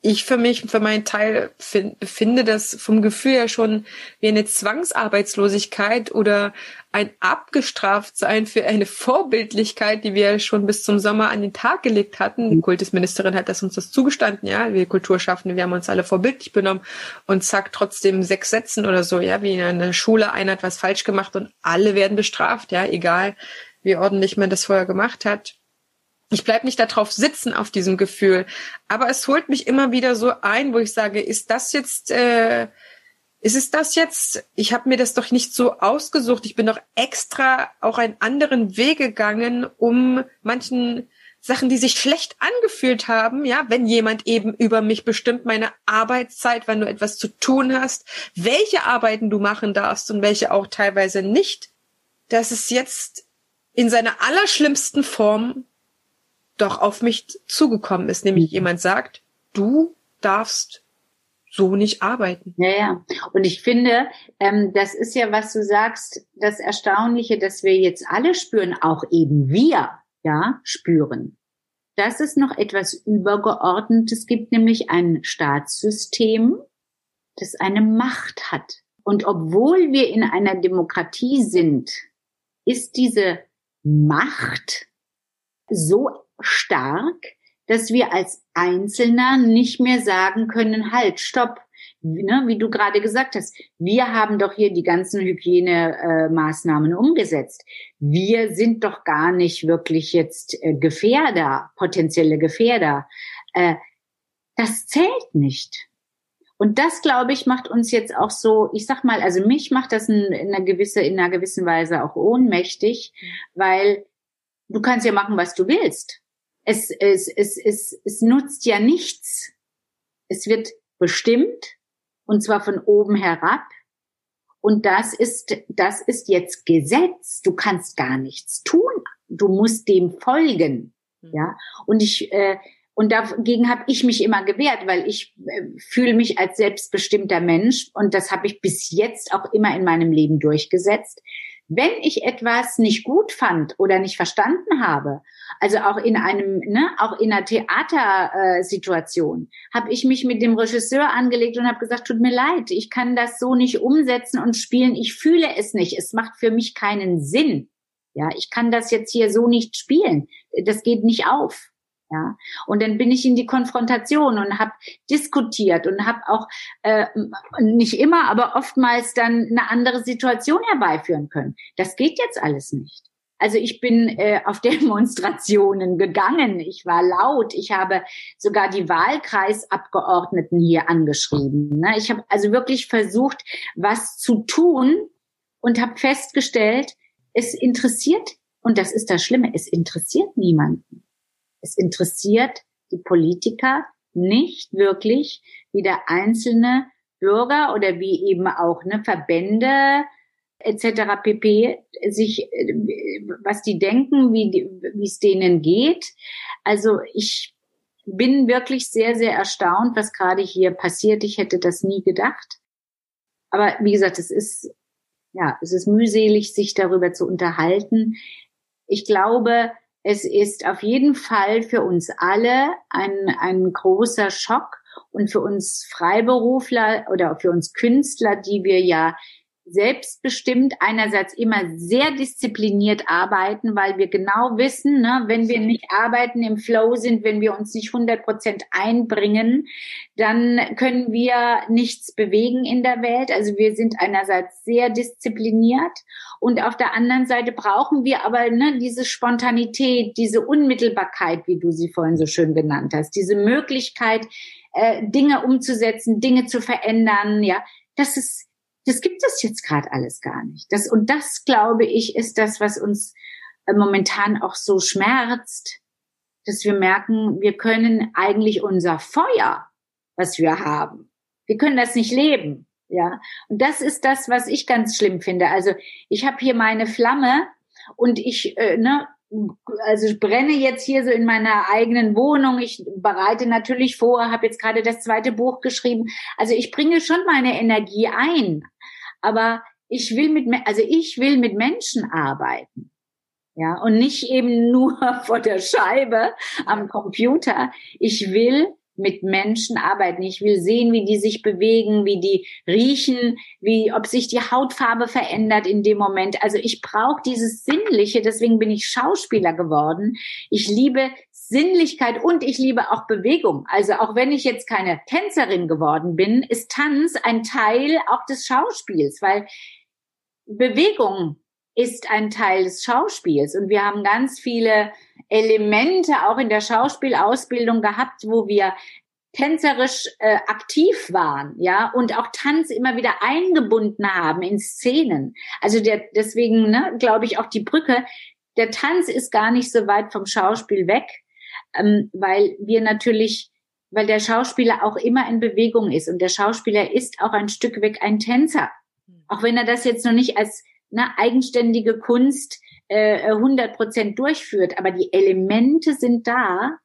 ich für mich, für meinen Teil find, finde das vom Gefühl her schon wie eine Zwangsarbeitslosigkeit oder ein Abgestraftsein für eine Vorbildlichkeit, die wir schon bis zum Sommer an den Tag gelegt hatten. Die Kultusministerin hat das uns das zugestanden, ja. Wir Kulturschaffende, wir haben uns alle vorbildlich benommen und zack, trotzdem sechs Sätzen oder so, ja, wie in einer Schule, einer hat was falsch gemacht und alle werden bestraft, ja, egal wie ordentlich man das vorher gemacht hat ich bleib nicht darauf sitzen auf diesem Gefühl, aber es holt mich immer wieder so ein, wo ich sage, ist das jetzt, äh, ist es das jetzt? Ich habe mir das doch nicht so ausgesucht. Ich bin doch extra auch einen anderen Weg gegangen, um manchen Sachen, die sich schlecht angefühlt haben, ja, wenn jemand eben über mich bestimmt meine Arbeitszeit, wenn du etwas zu tun hast, welche Arbeiten du machen darfst und welche auch teilweise nicht, dass es jetzt in seiner allerschlimmsten Form doch auf mich zugekommen ist, nämlich mhm. jemand sagt, du darfst so nicht arbeiten. Ja, ja. Und ich finde, ähm, das ist ja, was du sagst, das Erstaunliche, dass wir jetzt alle spüren, auch eben wir, ja, spüren, dass es noch etwas Übergeordnetes gibt, nämlich ein Staatssystem, das eine Macht hat. Und obwohl wir in einer Demokratie sind, ist diese Macht so stark, dass wir als Einzelner nicht mehr sagen können, halt, stopp, ne, wie du gerade gesagt hast, wir haben doch hier die ganzen Hygienemaßnahmen umgesetzt. Wir sind doch gar nicht wirklich jetzt äh, Gefährder, potenzielle Gefährder. Äh, das zählt nicht. Und das, glaube ich, macht uns jetzt auch so, ich sag mal, also mich macht das in, in einer gewisse, in einer gewissen Weise auch ohnmächtig, weil du kannst ja machen, was du willst es, es, es, es, es nutzt ja nichts. Es wird bestimmt und zwar von oben herab. Und das ist, das ist jetzt Gesetz. Du kannst gar nichts tun. Du musst dem folgen. Hm. Ja. Und ich, äh, und dagegen habe ich mich immer gewehrt, weil ich äh, fühle mich als selbstbestimmter Mensch und das habe ich bis jetzt auch immer in meinem Leben durchgesetzt. Wenn ich etwas nicht gut fand oder nicht verstanden habe, also auch in einem, ne, auch in einer Theatersituation, äh, habe ich mich mit dem Regisseur angelegt und habe gesagt, tut mir leid, ich kann das so nicht umsetzen und spielen, ich fühle es nicht, es macht für mich keinen Sinn. Ja, ich kann das jetzt hier so nicht spielen. Das geht nicht auf. Ja, und dann bin ich in die Konfrontation und habe diskutiert und habe auch äh, nicht immer, aber oftmals dann eine andere Situation herbeiführen können. Das geht jetzt alles nicht. Also ich bin äh, auf Demonstrationen gegangen, ich war laut, ich habe sogar die Wahlkreisabgeordneten hier angeschrieben. Ne? Ich habe also wirklich versucht, was zu tun und habe festgestellt, es interessiert, und das ist das Schlimme, es interessiert niemanden. Es interessiert die Politiker nicht wirklich, wie der einzelne Bürger oder wie eben auch ne, Verbände etc. pp. sich, was die denken, wie es denen geht. Also ich bin wirklich sehr, sehr erstaunt, was gerade hier passiert. Ich hätte das nie gedacht. Aber wie gesagt, es ist ja, es ist mühselig, sich darüber zu unterhalten. Ich glaube, es ist auf jeden Fall für uns alle ein, ein großer Schock und für uns Freiberufler oder für uns Künstler, die wir ja selbstbestimmt einerseits immer sehr diszipliniert arbeiten, weil wir genau wissen, ne, wenn wir nicht arbeiten, im Flow sind, wenn wir uns nicht 100 Prozent einbringen, dann können wir nichts bewegen in der Welt. Also wir sind einerseits sehr diszipliniert und auf der anderen Seite brauchen wir aber ne, diese Spontanität, diese Unmittelbarkeit, wie du sie vorhin so schön genannt hast, diese Möglichkeit, äh, Dinge umzusetzen, Dinge zu verändern, ja, das ist das gibt es jetzt gerade alles gar nicht. Das, und das, glaube ich, ist das, was uns äh, momentan auch so schmerzt, dass wir merken, wir können eigentlich unser Feuer, was wir haben, wir können das nicht leben. Ja, und das ist das, was ich ganz schlimm finde. Also ich habe hier meine Flamme und ich, äh, ne, also ich brenne jetzt hier so in meiner eigenen Wohnung. Ich bereite natürlich vor, habe jetzt gerade das zweite Buch geschrieben. Also ich bringe schon meine Energie ein aber ich will mit, also ich will mit Menschen arbeiten. Ja, und nicht eben nur vor der Scheibe am Computer. Ich will mit Menschen arbeiten. Ich will sehen, wie die sich bewegen, wie die riechen, wie, ob sich die Hautfarbe verändert in dem Moment. Also ich brauche dieses Sinnliche, deswegen bin ich Schauspieler geworden. Ich liebe Sinnlichkeit und ich liebe auch Bewegung. Also auch wenn ich jetzt keine Tänzerin geworden bin, ist Tanz ein Teil auch des Schauspiels, weil Bewegung ist ein Teil des Schauspiels und wir haben ganz viele Elemente auch in der Schauspielausbildung gehabt, wo wir tänzerisch äh, aktiv waren, ja, und auch Tanz immer wieder eingebunden haben in Szenen. Also der, deswegen, ne, glaube ich, auch die Brücke. Der Tanz ist gar nicht so weit vom Schauspiel weg, ähm, weil wir natürlich, weil der Schauspieler auch immer in Bewegung ist und der Schauspieler ist auch ein Stück weg ein Tänzer, hm. auch wenn er das jetzt noch nicht als eine eigenständige Kunst äh, 100 Prozent durchführt, aber die Elemente sind da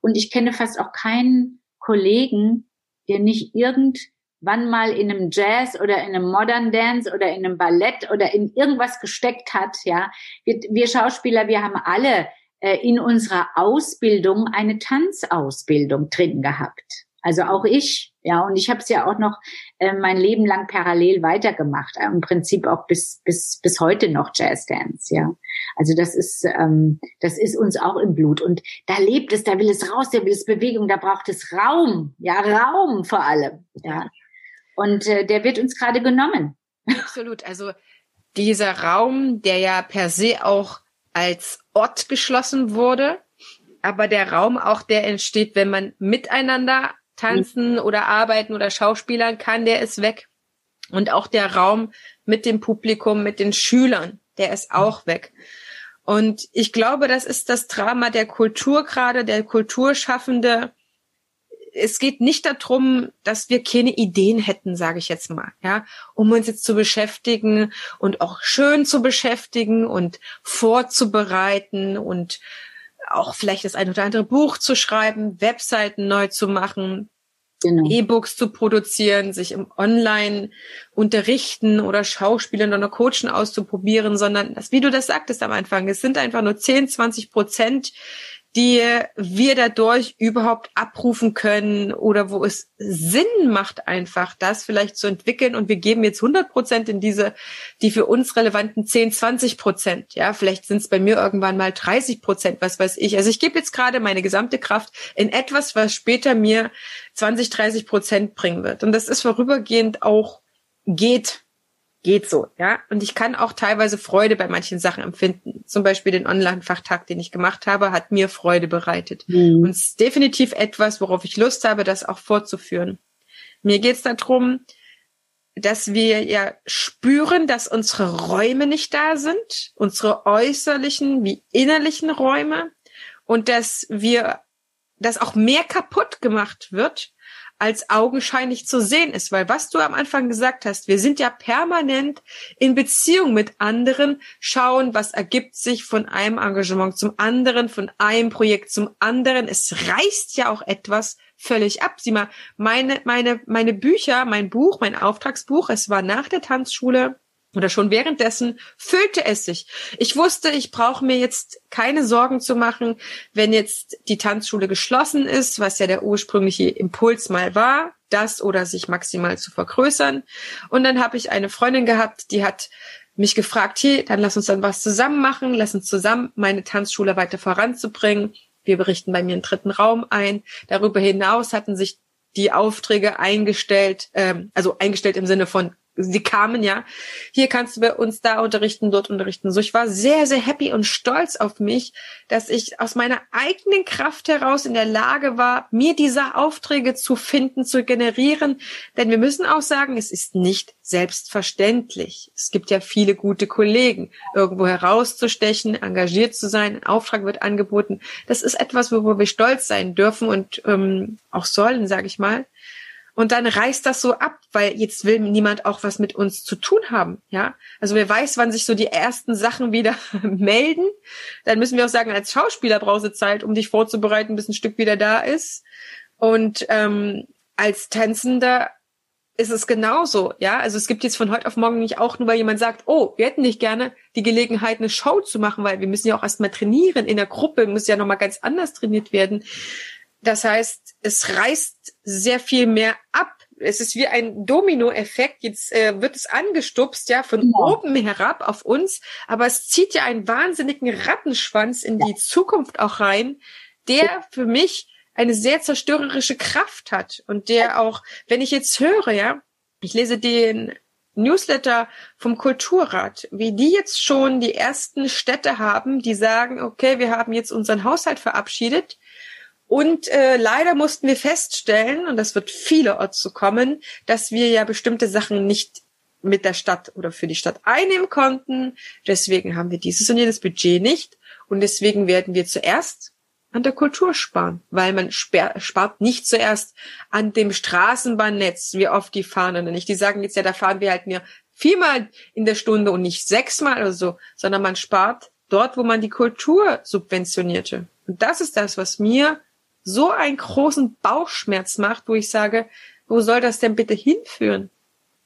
und ich kenne fast auch keinen Kollegen, der nicht irgendwann mal in einem Jazz oder in einem Modern Dance oder in einem Ballett oder in irgendwas gesteckt hat. Ja, wir, wir Schauspieler, wir haben alle äh, in unserer Ausbildung eine Tanzausbildung drin gehabt. Also auch ich, ja, und ich habe es ja auch noch äh, mein Leben lang parallel weitergemacht, äh, im Prinzip auch bis bis bis heute noch Jazz Dance, ja. Also das ist ähm, das ist uns auch im Blut und da lebt es, da will es raus, da will es Bewegung, da braucht es Raum, ja Raum vor allem, ja. Und äh, der wird uns gerade genommen. Absolut. Also dieser Raum, der ja per se auch als Ort geschlossen wurde, aber der Raum auch, der entsteht, wenn man miteinander tanzen oder arbeiten oder Schauspielern kann, der ist weg. Und auch der Raum mit dem Publikum, mit den Schülern, der ist auch weg. Und ich glaube, das ist das Drama der Kultur gerade, der Kulturschaffende, es geht nicht darum, dass wir keine Ideen hätten, sage ich jetzt mal, ja, um uns jetzt zu beschäftigen und auch schön zu beschäftigen und vorzubereiten und auch vielleicht das ein oder andere Buch zu schreiben, Webseiten neu zu machen, genau. E-Books zu produzieren, sich im Online unterrichten oder Schauspielen oder Coachen auszuprobieren, sondern das, wie du das sagtest am Anfang, es sind einfach nur 10, 20 Prozent die wir dadurch überhaupt abrufen können oder wo es Sinn macht, einfach das vielleicht zu entwickeln. Und wir geben jetzt 100 Prozent in diese, die für uns relevanten 10, 20 Prozent. Ja, vielleicht sind es bei mir irgendwann mal 30 Prozent, was weiß ich. Also ich gebe jetzt gerade meine gesamte Kraft in etwas, was später mir 20, 30 Prozent bringen wird. Und das ist vorübergehend auch geht geht so, ja. Und ich kann auch teilweise Freude bei manchen Sachen empfinden. Zum Beispiel den Online-Fachtag, den ich gemacht habe, hat mir Freude bereitet. Mhm. Und es ist definitiv etwas, worauf ich Lust habe, das auch fortzuführen. Mir geht es darum, dass wir ja spüren, dass unsere Räume nicht da sind, unsere äußerlichen wie innerlichen Räume und dass wir, dass auch mehr kaputt gemacht wird, als augenscheinlich zu sehen ist. Weil was du am Anfang gesagt hast, wir sind ja permanent in Beziehung mit anderen, schauen, was ergibt sich von einem Engagement zum anderen, von einem Projekt zum anderen. Es reißt ja auch etwas völlig ab. Sieh mal, meine, meine, meine Bücher, mein Buch, mein Auftragsbuch, es war nach der Tanzschule oder schon währenddessen füllte es sich. Ich wusste, ich brauche mir jetzt keine Sorgen zu machen, wenn jetzt die Tanzschule geschlossen ist, was ja der ursprüngliche Impuls mal war, das oder sich maximal zu vergrößern. Und dann habe ich eine Freundin gehabt, die hat mich gefragt, hey, dann lass uns dann was zusammen machen, lass uns zusammen meine Tanzschule weiter voranzubringen. Wir berichten bei mir einen dritten Raum ein. Darüber hinaus hatten sich die Aufträge eingestellt, ähm, also eingestellt im Sinne von sie kamen ja, hier kannst du bei uns da unterrichten, dort unterrichten. So, ich war sehr, sehr happy und stolz auf mich, dass ich aus meiner eigenen Kraft heraus in der Lage war, mir diese Aufträge zu finden, zu generieren. Denn wir müssen auch sagen, es ist nicht selbstverständlich. Es gibt ja viele gute Kollegen. Irgendwo herauszustechen, engagiert zu sein, ein Auftrag wird angeboten. Das ist etwas, worüber wir stolz sein dürfen und ähm, auch sollen, sage ich mal. Und dann reißt das so ab, weil jetzt will niemand auch was mit uns zu tun haben, ja. Also wer weiß, wann sich so die ersten Sachen wieder melden. Dann müssen wir auch sagen, als Schauspieler brauchst du Zeit, um dich vorzubereiten, bis ein Stück wieder da ist. Und ähm, als Tänzender ist es genauso, ja. Also es gibt jetzt von heute auf morgen nicht auch nur, weil jemand sagt, oh, wir hätten nicht gerne die Gelegenheit, eine Show zu machen, weil wir müssen ja auch erstmal trainieren. In der Gruppe muss ja nochmal ganz anders trainiert werden. Das heißt, es reißt sehr viel mehr ab. Es ist wie ein Dominoeffekt. Jetzt äh, wird es angestupst, ja, von ja. oben herab auf uns. Aber es zieht ja einen wahnsinnigen Rattenschwanz in ja. die Zukunft auch rein, der für mich eine sehr zerstörerische Kraft hat und der auch, wenn ich jetzt höre, ja, ich lese den Newsletter vom Kulturrat, wie die jetzt schon die ersten Städte haben, die sagen, okay, wir haben jetzt unseren Haushalt verabschiedet und äh, leider mussten wir feststellen, und das wird vielerorts so kommen, dass wir ja bestimmte Sachen nicht mit der Stadt oder für die Stadt einnehmen konnten. Deswegen haben wir dieses und jenes Budget nicht. Und deswegen werden wir zuerst an der Kultur sparen, weil man spart nicht zuerst an dem Straßenbahnnetz, wie oft die fahren oder nicht. Die sagen jetzt ja, da fahren wir halt nur viermal in der Stunde und nicht sechsmal oder so, sondern man spart dort, wo man die Kultur subventionierte. Und das ist das, was mir so einen großen Bauchschmerz macht, wo ich sage, wo soll das denn bitte hinführen?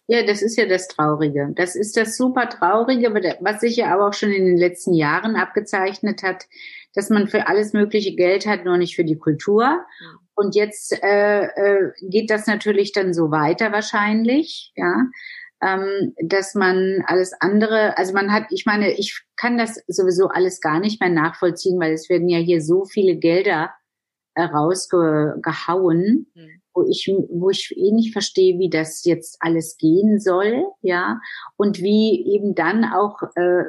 Ja, das ist ja das Traurige. Das ist das super Traurige, was sich ja aber auch schon in den letzten Jahren abgezeichnet hat, dass man für alles mögliche Geld hat, nur nicht für die Kultur. Und jetzt äh, äh, geht das natürlich dann so weiter wahrscheinlich, ja, ähm, dass man alles andere, also man hat, ich meine, ich kann das sowieso alles gar nicht mehr nachvollziehen, weil es werden ja hier so viele Gelder rausgehauen, mhm. wo ich, wo ich eh nicht verstehe, wie das jetzt alles gehen soll, ja, und wie eben dann auch äh,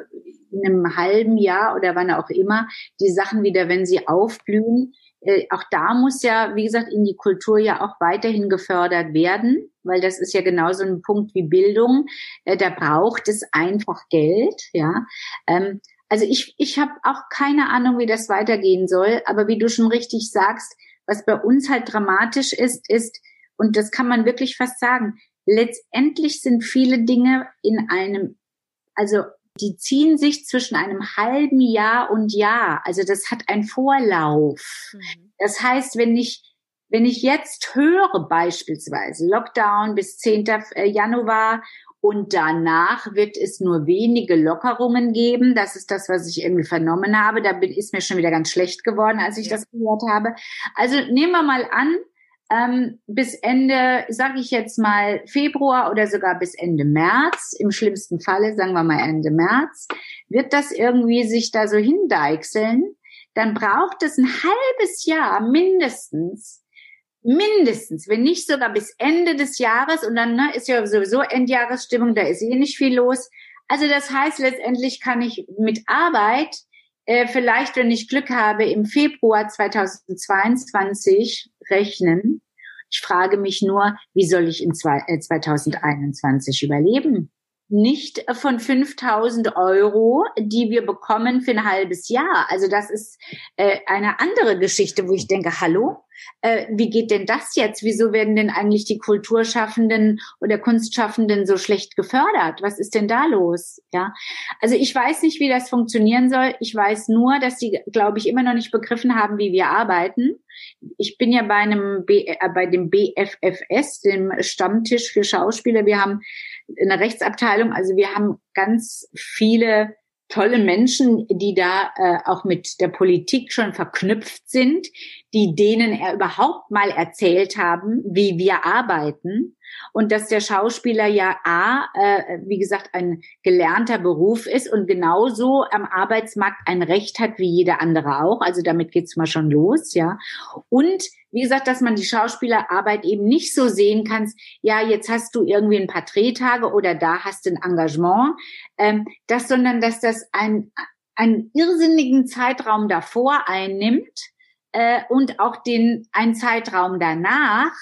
in einem halben Jahr oder wann auch immer die Sachen wieder, wenn sie aufblühen, äh, auch da muss ja, wie gesagt, in die Kultur ja auch weiterhin gefördert werden, weil das ist ja genauso ein Punkt wie Bildung. Äh, da braucht es einfach Geld, ja. Ähm, also ich, ich habe auch keine Ahnung, wie das weitergehen soll, aber wie du schon richtig sagst, was bei uns halt dramatisch ist, ist, und das kann man wirklich fast sagen, letztendlich sind viele Dinge in einem, also die ziehen sich zwischen einem halben Jahr und Jahr. Also das hat einen Vorlauf. Mhm. Das heißt, wenn ich, wenn ich jetzt höre beispielsweise Lockdown bis 10. Äh, Januar und danach wird es nur wenige Lockerungen geben. Das ist das, was ich irgendwie vernommen habe. Da bin, ist mir schon wieder ganz schlecht geworden, als ich ja. das gehört habe. Also nehmen wir mal an, ähm, bis Ende, sage ich jetzt mal Februar oder sogar bis Ende März, im schlimmsten Falle, sagen wir mal Ende März, wird das irgendwie sich da so hindeichseln. Dann braucht es ein halbes Jahr mindestens, mindestens, wenn nicht sogar bis Ende des Jahres und dann ne, ist ja sowieso Endjahresstimmung, da ist eh nicht viel los. Also das heißt, letztendlich kann ich mit Arbeit äh, vielleicht, wenn ich Glück habe, im Februar 2022 rechnen. Ich frage mich nur, wie soll ich in zwei, äh, 2021 überleben? Nicht von 5000 Euro, die wir bekommen für ein halbes Jahr. Also das ist äh, eine andere Geschichte, wo ich denke, hallo, äh, wie geht denn das jetzt? Wieso werden denn eigentlich die Kulturschaffenden oder Kunstschaffenden so schlecht gefördert? Was ist denn da los? Ja, also ich weiß nicht, wie das funktionieren soll. Ich weiß nur, dass sie, glaube ich, immer noch nicht begriffen haben, wie wir arbeiten. Ich bin ja bei einem B, äh, bei dem BFFS, dem Stammtisch für Schauspieler. Wir haben eine Rechtsabteilung. Also wir haben ganz viele tolle Menschen, die da äh, auch mit der Politik schon verknüpft sind, die denen er überhaupt mal erzählt haben, wie wir arbeiten und dass der Schauspieler ja a, äh, wie gesagt, ein gelernter Beruf ist und genauso am Arbeitsmarkt ein Recht hat wie jeder andere auch. Also damit geht's mal schon los, ja. Und wie gesagt, dass man die Schauspielerarbeit eben nicht so sehen kann, ja, jetzt hast du irgendwie ein paar Drehtage oder da hast du ein Engagement, ähm, das, sondern dass das ein, einen irrsinnigen Zeitraum davor einnimmt äh, und auch den einen Zeitraum danach,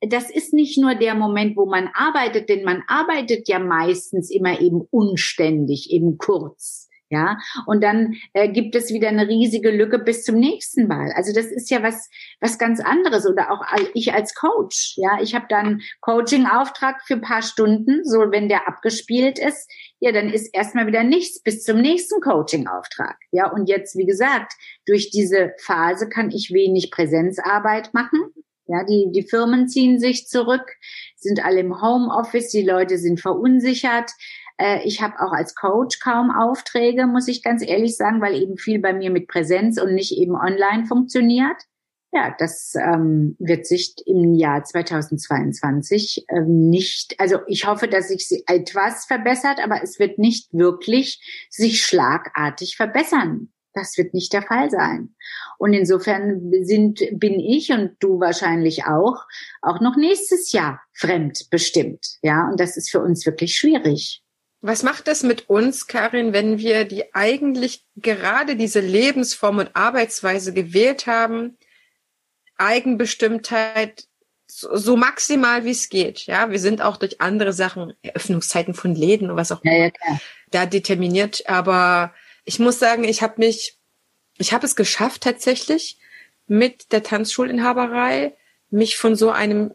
das ist nicht nur der Moment, wo man arbeitet, denn man arbeitet ja meistens immer eben unständig, eben kurz. Ja, und dann äh, gibt es wieder eine riesige Lücke bis zum nächsten Mal. Also das ist ja was was ganz anderes oder auch ich als Coach. Ja, ich habe dann Coaching-Auftrag für paar Stunden. So, wenn der abgespielt ist, ja, dann ist erstmal wieder nichts bis zum nächsten Coaching-Auftrag. Ja, und jetzt wie gesagt durch diese Phase kann ich wenig Präsenzarbeit machen. Ja, die, die Firmen ziehen sich zurück, sind alle im Homeoffice, die Leute sind verunsichert. Äh, ich habe auch als Coach kaum Aufträge, muss ich ganz ehrlich sagen, weil eben viel bei mir mit Präsenz und nicht eben online funktioniert. Ja, das ähm, wird sich im Jahr 2022 ähm, nicht, also ich hoffe, dass sich etwas verbessert, aber es wird nicht wirklich sich schlagartig verbessern. Das wird nicht der Fall sein. Und insofern sind, bin ich und du wahrscheinlich auch, auch noch nächstes Jahr fremdbestimmt. Ja, und das ist für uns wirklich schwierig. Was macht das mit uns, Karin, wenn wir die eigentlich gerade diese Lebensform und Arbeitsweise gewählt haben, Eigenbestimmtheit so maximal wie es geht. Ja, wir sind auch durch andere Sachen, Eröffnungszeiten von Läden und was auch immer, ja, ja, da determiniert. Aber ich muss sagen, ich habe mich, ich habe es geschafft tatsächlich mit der Tanzschulinhaberei, mich von so einem,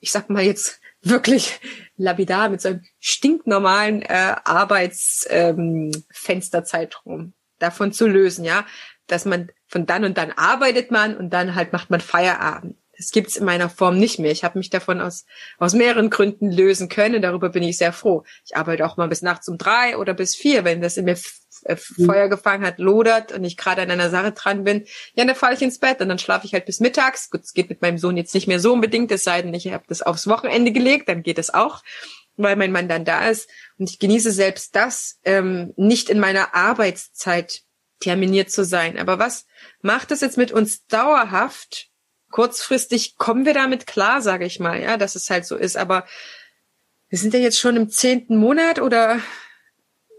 ich sag mal jetzt wirklich lapidar mit so einem stinknormalen äh, Arbeitsfensterzeitraum ähm, davon zu lösen, ja, dass man von dann und dann arbeitet man und dann halt macht man Feierabend. Das gibt's in meiner Form nicht mehr. Ich habe mich davon aus, aus mehreren Gründen lösen können. Darüber bin ich sehr froh. Ich arbeite auch mal bis nachts um drei oder bis vier, wenn das in mir äh. Feuer gefangen hat, lodert und ich gerade an einer Sache dran bin, ja, dann falle ich ins Bett und dann schlafe ich halt bis mittags. Gut, es geht mit meinem Sohn jetzt nicht mehr so unbedingt, es sei denn, ich habe das aufs Wochenende gelegt, dann geht es auch, weil mein Mann dann da ist. Und ich genieße selbst das, ähm, nicht in meiner Arbeitszeit terminiert zu sein. Aber was macht es jetzt mit uns dauerhaft? Kurzfristig kommen wir damit klar, sage ich mal, ja, dass es halt so ist. Aber wir sind ja jetzt schon im zehnten Monat oder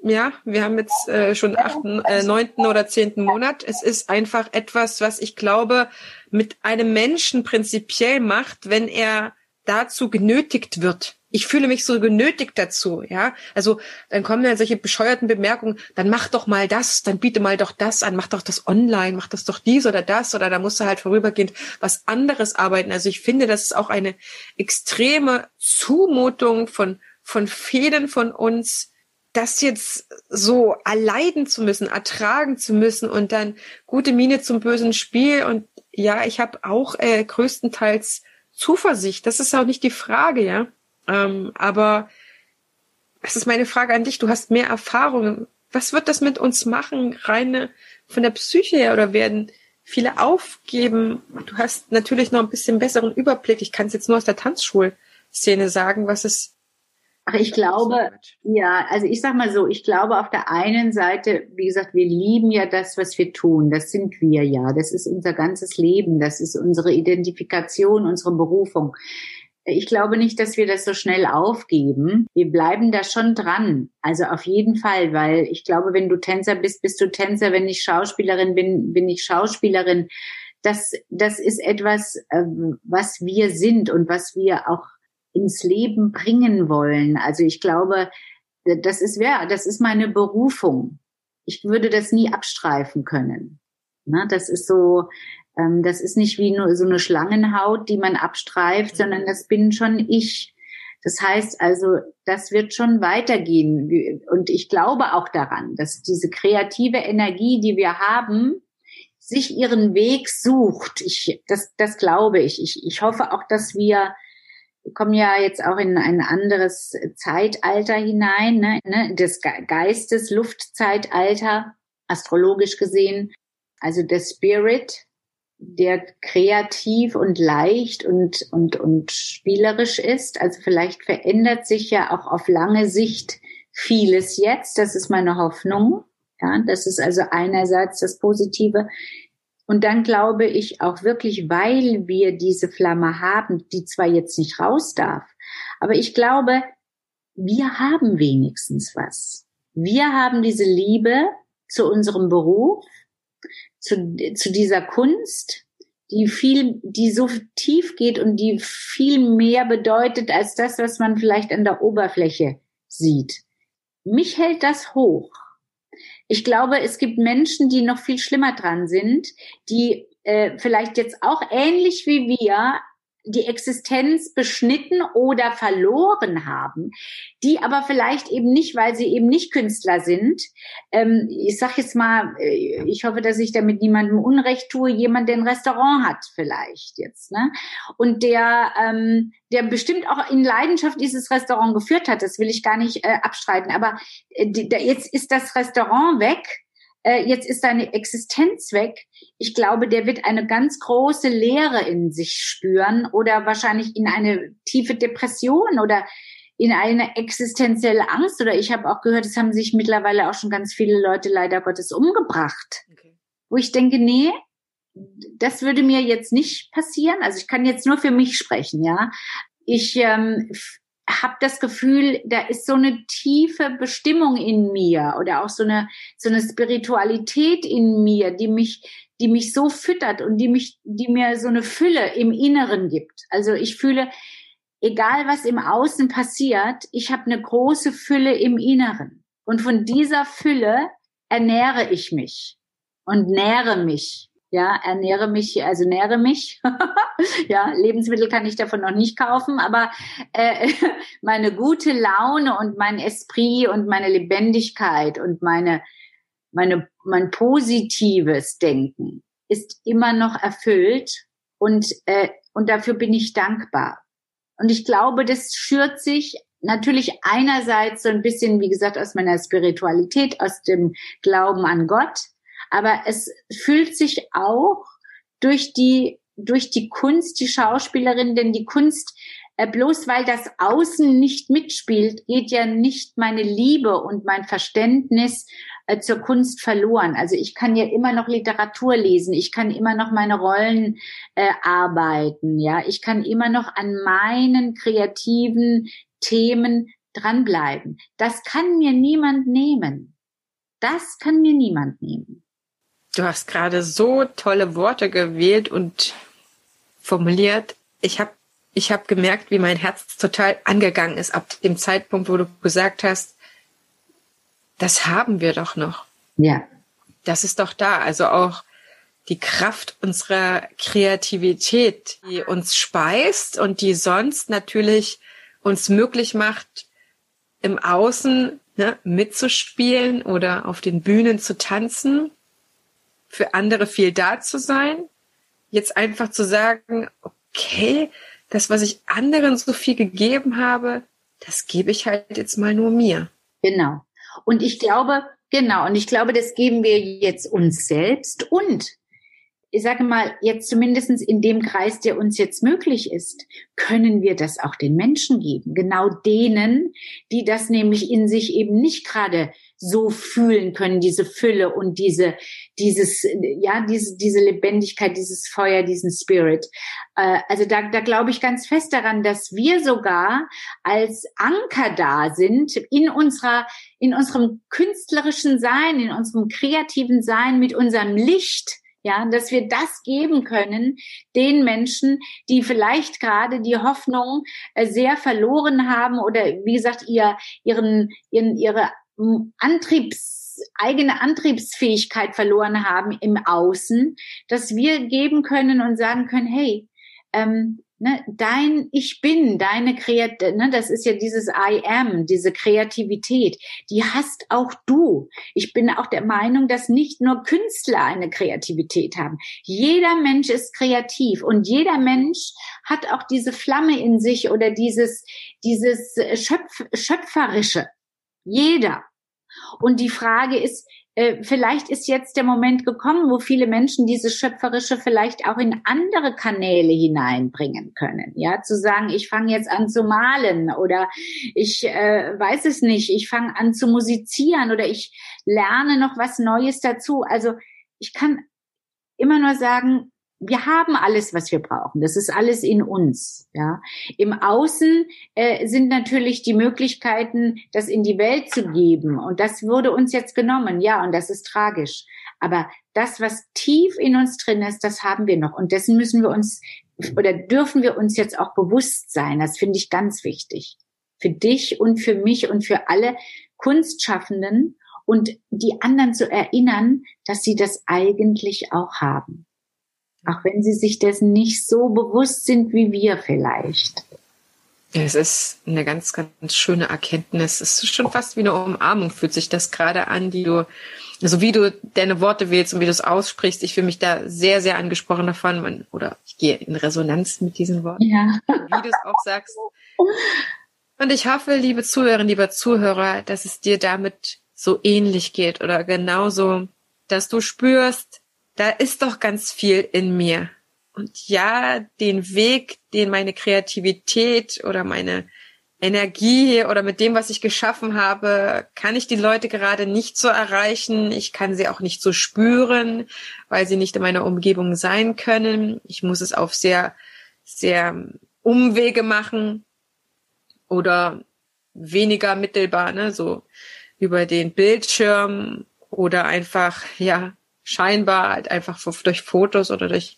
ja, wir haben jetzt äh, schon achten, äh, neunten oder zehnten Monat. Es ist einfach etwas, was ich glaube, mit einem Menschen prinzipiell macht, wenn er dazu genötigt wird. Ich fühle mich so genötigt dazu, ja. Also dann kommen dann solche bescheuerten Bemerkungen, dann mach doch mal das, dann biete mal doch das an, mach doch das online, mach das doch dies oder das oder da musst du halt vorübergehend was anderes arbeiten. Also ich finde, das ist auch eine extreme Zumutung von von vielen von uns, das jetzt so erleiden zu müssen, ertragen zu müssen und dann gute Miene zum bösen Spiel. Und ja, ich habe auch äh, größtenteils Zuversicht. Das ist auch nicht die Frage, ja. Ähm, aber das ist meine Frage an dich. Du hast mehr Erfahrungen. Was wird das mit uns machen, reine von der Psyche her? Oder werden viele aufgeben? Du hast natürlich noch ein bisschen besseren Überblick. Ich kann es jetzt nur aus der Tanzschulszene sagen, was es Ach, ich glaube, ja, also ich sag mal so, ich glaube auf der einen Seite, wie gesagt, wir lieben ja das, was wir tun. Das sind wir ja. Das ist unser ganzes Leben. Das ist unsere Identifikation, unsere Berufung. Ich glaube nicht, dass wir das so schnell aufgeben. Wir bleiben da schon dran. Also auf jeden Fall, weil ich glaube, wenn du Tänzer bist, bist du Tänzer. Wenn ich Schauspielerin bin, bin ich Schauspielerin. Das, das ist etwas, ähm, was wir sind und was wir auch ins Leben bringen wollen. Also ich glaube, das ist ja, das ist meine Berufung. Ich würde das nie abstreifen können. Ne, das ist so, ähm, das ist nicht wie nur so eine Schlangenhaut, die man abstreift, sondern das bin schon ich. Das heißt also, das wird schon weitergehen. Und ich glaube auch daran, dass diese kreative Energie, die wir haben, sich ihren Weg sucht. Ich, das, das glaube ich. ich. Ich hoffe auch, dass wir kommen ja jetzt auch in ein anderes Zeitalter hinein, ne, ne, des Geistes, Luftzeitalter, astrologisch gesehen. Also der Spirit, der kreativ und leicht und, und, und spielerisch ist. Also vielleicht verändert sich ja auch auf lange Sicht vieles jetzt. Das ist meine Hoffnung. Ja, das ist also einerseits das Positive. Und dann glaube ich auch wirklich, weil wir diese Flamme haben, die zwar jetzt nicht raus darf, aber ich glaube, wir haben wenigstens was. Wir haben diese Liebe zu unserem Beruf, zu, zu dieser Kunst, die viel, die so tief geht und die viel mehr bedeutet als das, was man vielleicht an der Oberfläche sieht. Mich hält das hoch. Ich glaube, es gibt Menschen, die noch viel schlimmer dran sind, die äh, vielleicht jetzt auch ähnlich wie wir die Existenz beschnitten oder verloren haben, die aber vielleicht eben nicht, weil sie eben nicht Künstler sind. Ähm, ich sage jetzt mal, äh, ich hoffe, dass ich damit niemandem Unrecht tue, jemand, der ein Restaurant hat vielleicht jetzt, ne? Und der, ähm, der bestimmt auch in Leidenschaft dieses Restaurant geführt hat, das will ich gar nicht äh, abstreiten. Aber äh, die, jetzt ist das Restaurant weg äh, jetzt ist seine Existenz weg. Ich glaube, der wird eine ganz große Leere in sich spüren oder wahrscheinlich in eine tiefe Depression oder in eine existenzielle Angst. Oder ich habe auch gehört, es haben sich mittlerweile auch schon ganz viele Leute leider Gottes umgebracht. Okay. Wo ich denke, nee, das würde mir jetzt nicht passieren. Also ich kann jetzt nur für mich sprechen, ja. Ich ähm, habe das Gefühl, da ist so eine tiefe Bestimmung in mir oder auch so eine so eine Spiritualität in mir, die mich die mich so füttert und die mich die mir so eine Fülle im Inneren gibt. Also ich fühle egal was im Außen passiert, ich habe eine große Fülle im Inneren und von dieser Fülle ernähre ich mich und nähre mich ja, ernähre mich, also nähre mich. ja, Lebensmittel kann ich davon noch nicht kaufen, aber äh, meine gute Laune und mein Esprit und meine Lebendigkeit und meine, meine, mein positives Denken ist immer noch erfüllt und, äh, und dafür bin ich dankbar. Und ich glaube, das schürt sich natürlich einerseits so ein bisschen, wie gesagt, aus meiner Spiritualität, aus dem Glauben an Gott, aber es fühlt sich auch durch die, durch die Kunst, die Schauspielerin, denn die Kunst, äh, bloß weil das Außen nicht mitspielt, geht ja nicht meine Liebe und mein Verständnis äh, zur Kunst verloren. Also ich kann ja immer noch Literatur lesen, ich kann immer noch meine Rollen äh, arbeiten, ja, ich kann immer noch an meinen kreativen Themen dranbleiben. Das kann mir niemand nehmen. Das kann mir niemand nehmen. Du hast gerade so tolle Worte gewählt und formuliert. Ich habe ich hab gemerkt, wie mein Herz total angegangen ist ab dem Zeitpunkt, wo du gesagt hast, das haben wir doch noch. Ja. Das ist doch da. Also auch die Kraft unserer Kreativität, die uns speist und die sonst natürlich uns möglich macht, im Außen ne, mitzuspielen oder auf den Bühnen zu tanzen für andere viel da zu sein, jetzt einfach zu sagen, okay, das, was ich anderen so viel gegeben habe, das gebe ich halt jetzt mal nur mir. Genau. Und ich glaube, genau, und ich glaube, das geben wir jetzt uns selbst und ich sage mal, jetzt zumindestens in dem Kreis, der uns jetzt möglich ist, können wir das auch den Menschen geben. Genau denen, die das nämlich in sich eben nicht gerade so fühlen können, diese Fülle und diese, dieses, ja, diese, diese Lebendigkeit, dieses Feuer, diesen Spirit. Äh, also da, da glaube ich ganz fest daran, dass wir sogar als Anker da sind in unserer, in unserem künstlerischen Sein, in unserem kreativen Sein, mit unserem Licht, ja, dass wir das geben können den Menschen, die vielleicht gerade die Hoffnung äh, sehr verloren haben oder wie gesagt ihr ihren, ihren ihre Antriebs, eigene Antriebsfähigkeit verloren haben im Außen, dass wir geben können und sagen können, hey, ähm, ne, dein Ich bin, deine Kreat, ne, das ist ja dieses I am, diese Kreativität, die hast auch du. Ich bin auch der Meinung, dass nicht nur Künstler eine Kreativität haben. Jeder Mensch ist kreativ und jeder Mensch hat auch diese Flamme in sich oder dieses, dieses Schöpf, Schöpferische. Jeder. Und die Frage ist, äh, vielleicht ist jetzt der Moment gekommen, wo viele Menschen dieses Schöpferische vielleicht auch in andere Kanäle hineinbringen können. Ja, zu sagen, ich fange jetzt an zu malen oder ich äh, weiß es nicht, ich fange an zu musizieren oder ich lerne noch was Neues dazu. Also ich kann immer nur sagen, wir haben alles, was wir brauchen. Das ist alles in uns. Ja, im Außen äh, sind natürlich die Möglichkeiten, das in die Welt zu geben, und das wurde uns jetzt genommen. Ja, und das ist tragisch. Aber das, was tief in uns drin ist, das haben wir noch, und dessen müssen wir uns oder dürfen wir uns jetzt auch bewusst sein. Das finde ich ganz wichtig für dich und für mich und für alle Kunstschaffenden und die anderen zu erinnern, dass sie das eigentlich auch haben. Auch wenn sie sich dessen nicht so bewusst sind wie wir vielleicht. Es ist eine ganz, ganz schöne Erkenntnis. Es ist schon fast wie eine Umarmung, fühlt sich das gerade an, die du, also wie du deine Worte wählst und wie du es aussprichst. Ich fühle mich da sehr, sehr angesprochen davon, oder ich gehe in Resonanz mit diesen Worten, ja. wie du es auch sagst. Und ich hoffe, liebe Zuhörerinnen, lieber Zuhörer, dass es dir damit so ähnlich geht oder genauso, dass du spürst, da ist doch ganz viel in mir. Und ja, den Weg, den meine Kreativität oder meine Energie oder mit dem, was ich geschaffen habe, kann ich die Leute gerade nicht so erreichen. Ich kann sie auch nicht so spüren, weil sie nicht in meiner Umgebung sein können. Ich muss es auf sehr, sehr Umwege machen oder weniger mittelbar, ne, so über den Bildschirm oder einfach, ja, scheinbar halt einfach durch Fotos oder durch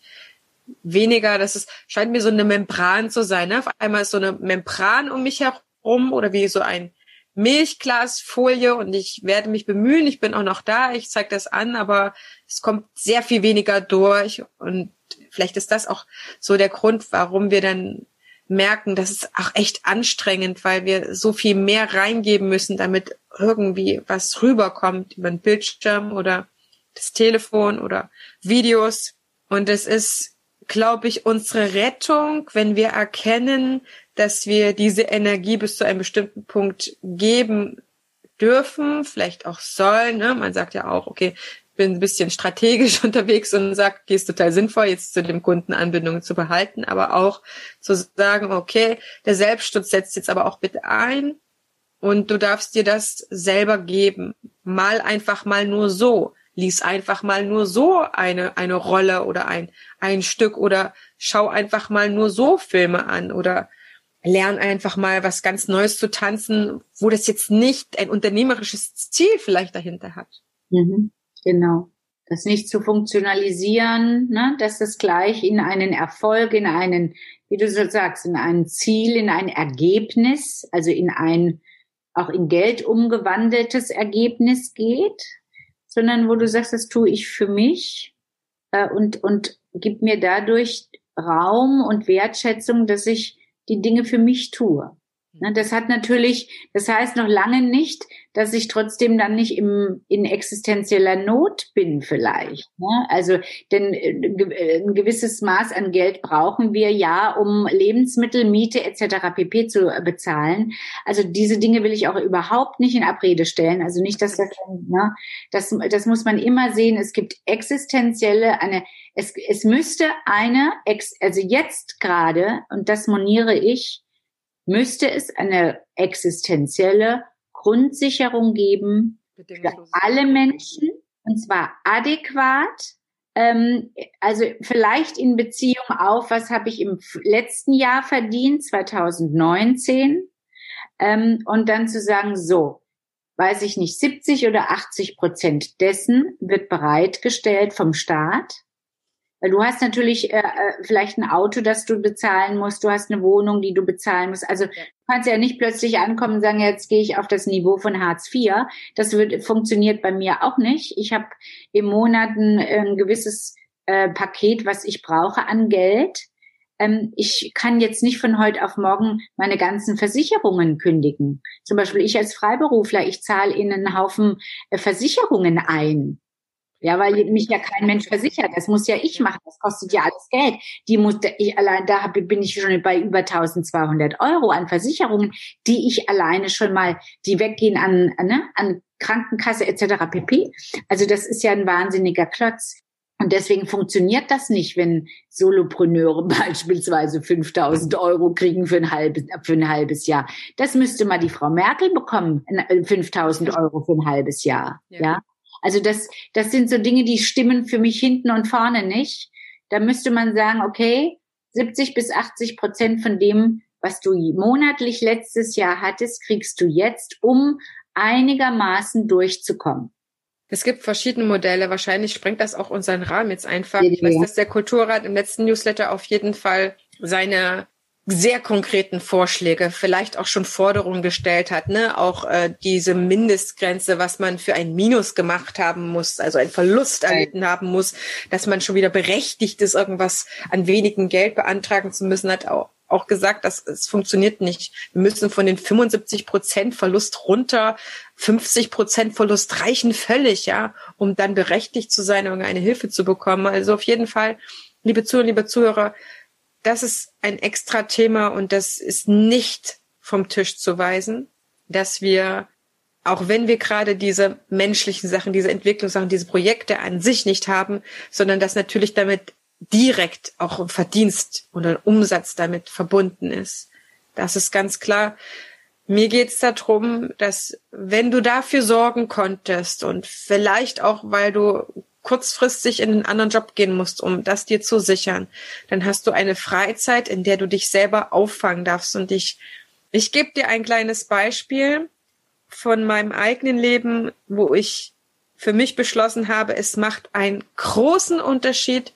weniger, das ist, scheint mir so eine Membran zu sein. Ne? Auf einmal ist so eine Membran um mich herum oder wie so ein Milchglasfolie und ich werde mich bemühen, ich bin auch noch da, ich zeige das an, aber es kommt sehr viel weniger durch und vielleicht ist das auch so der Grund, warum wir dann merken, das ist auch echt anstrengend, weil wir so viel mehr reingeben müssen, damit irgendwie was rüberkommt über den Bildschirm oder das Telefon oder Videos. Und es ist, glaube ich, unsere Rettung, wenn wir erkennen, dass wir diese Energie bis zu einem bestimmten Punkt geben dürfen, vielleicht auch sollen. Ne? Man sagt ja auch, okay, bin ein bisschen strategisch unterwegs und sagt, okay, ist total sinnvoll, jetzt zu dem Kunden Anbindungen zu behalten, aber auch zu sagen, okay, der Selbstschutz setzt jetzt aber auch bitte ein und du darfst dir das selber geben. Mal einfach mal nur so lies einfach mal nur so eine, eine Rolle oder ein, ein Stück oder schau einfach mal nur so Filme an oder lern einfach mal was ganz Neues zu tanzen, wo das jetzt nicht ein unternehmerisches Ziel vielleicht dahinter hat. Mhm, genau. Das nicht zu funktionalisieren, ne, dass das gleich in einen Erfolg, in einen, wie du so sagst, in ein Ziel, in ein Ergebnis, also in ein auch in Geld umgewandeltes Ergebnis geht, sondern wo du sagst, das tue ich für mich äh, und, und gib mir dadurch Raum und Wertschätzung, dass ich die Dinge für mich tue. Das hat natürlich, das heißt noch lange nicht, dass ich trotzdem dann nicht im, in existenzieller Not bin vielleicht. Ne? Also, denn äh, äh, ein gewisses Maß an Geld brauchen wir ja, um Lebensmittel, Miete etc. pp. zu bezahlen. Also diese Dinge will ich auch überhaupt nicht in Abrede stellen. Also nicht, dass das, ne, das, das muss man immer sehen. Es gibt existenzielle, eine, es, es müsste eine, also jetzt gerade, und das moniere ich, müsste es eine existenzielle Grundsicherung geben für alle Menschen, und zwar adäquat, ähm, also vielleicht in Beziehung auf, was habe ich im letzten Jahr verdient, 2019, ähm, und dann zu sagen, so, weiß ich nicht, 70 oder 80 Prozent dessen wird bereitgestellt vom Staat weil du hast natürlich äh, äh, vielleicht ein Auto, das du bezahlen musst, du hast eine Wohnung, die du bezahlen musst. Also du kannst ja nicht plötzlich ankommen und sagen, jetzt gehe ich auf das Niveau von Hartz IV. Das wird, funktioniert bei mir auch nicht. Ich habe im Monat ein, ein gewisses äh, Paket, was ich brauche an Geld. ähm, ich kann jetzt nicht von heute auf morgen meine ganzen Versicherungen kündigen. Zum Beispiel ich als Freiberufler, ich zahle in einen Haufen äh, Versicherungen ein. Ja, weil mich ja kein Mensch versichert. Das muss ja ich machen. Das kostet ja alles Geld. Die muss ich allein da bin ich schon bei über 1200 Euro an Versicherungen, die ich alleine schon mal, die weggehen an ne, an Krankenkasse etc. pp. Also das ist ja ein wahnsinniger Klotz. Und deswegen funktioniert das nicht, wenn Solopreneure beispielsweise 5000 Euro kriegen für ein halbes, für ein halbes Jahr. Das müsste mal die Frau Merkel bekommen, 5000 Euro für ein halbes Jahr. Ja. ja? Also das, das sind so Dinge, die stimmen für mich hinten und vorne nicht. Da müsste man sagen, okay, 70 bis 80 Prozent von dem, was du monatlich letztes Jahr hattest, kriegst du jetzt, um einigermaßen durchzukommen. Es gibt verschiedene Modelle. Wahrscheinlich sprengt das auch unseren Rahmen jetzt einfach. Ich weiß, dass der Kulturrat im letzten Newsletter auf jeden Fall seine sehr konkreten Vorschläge, vielleicht auch schon Forderungen gestellt hat, ne? Auch äh, diese Mindestgrenze, was man für ein Minus gemacht haben muss, also ein Verlust erlitten haben muss, dass man schon wieder berechtigt ist, irgendwas an wenigen Geld beantragen zu müssen, hat auch auch gesagt, dass es funktioniert nicht. Wir müssen von den 75 Prozent Verlust runter. 50 Prozent Verlust reichen völlig, ja, um dann berechtigt zu sein, irgendeine Hilfe zu bekommen. Also auf jeden Fall, liebe Zuhörer, liebe Zuhörer, das ist ein extra Thema und das ist nicht vom Tisch zu weisen, dass wir, auch wenn wir gerade diese menschlichen Sachen, diese Entwicklungssachen, diese Projekte an sich nicht haben, sondern dass natürlich damit direkt auch ein Verdienst oder ein Umsatz damit verbunden ist. Das ist ganz klar. Mir geht es darum, dass wenn du dafür sorgen konntest und vielleicht auch, weil du kurzfristig in einen anderen Job gehen musst, um das dir zu sichern, dann hast du eine Freizeit, in der du dich selber auffangen darfst. Und ich, ich gebe dir ein kleines Beispiel von meinem eigenen Leben, wo ich für mich beschlossen habe, es macht einen großen Unterschied,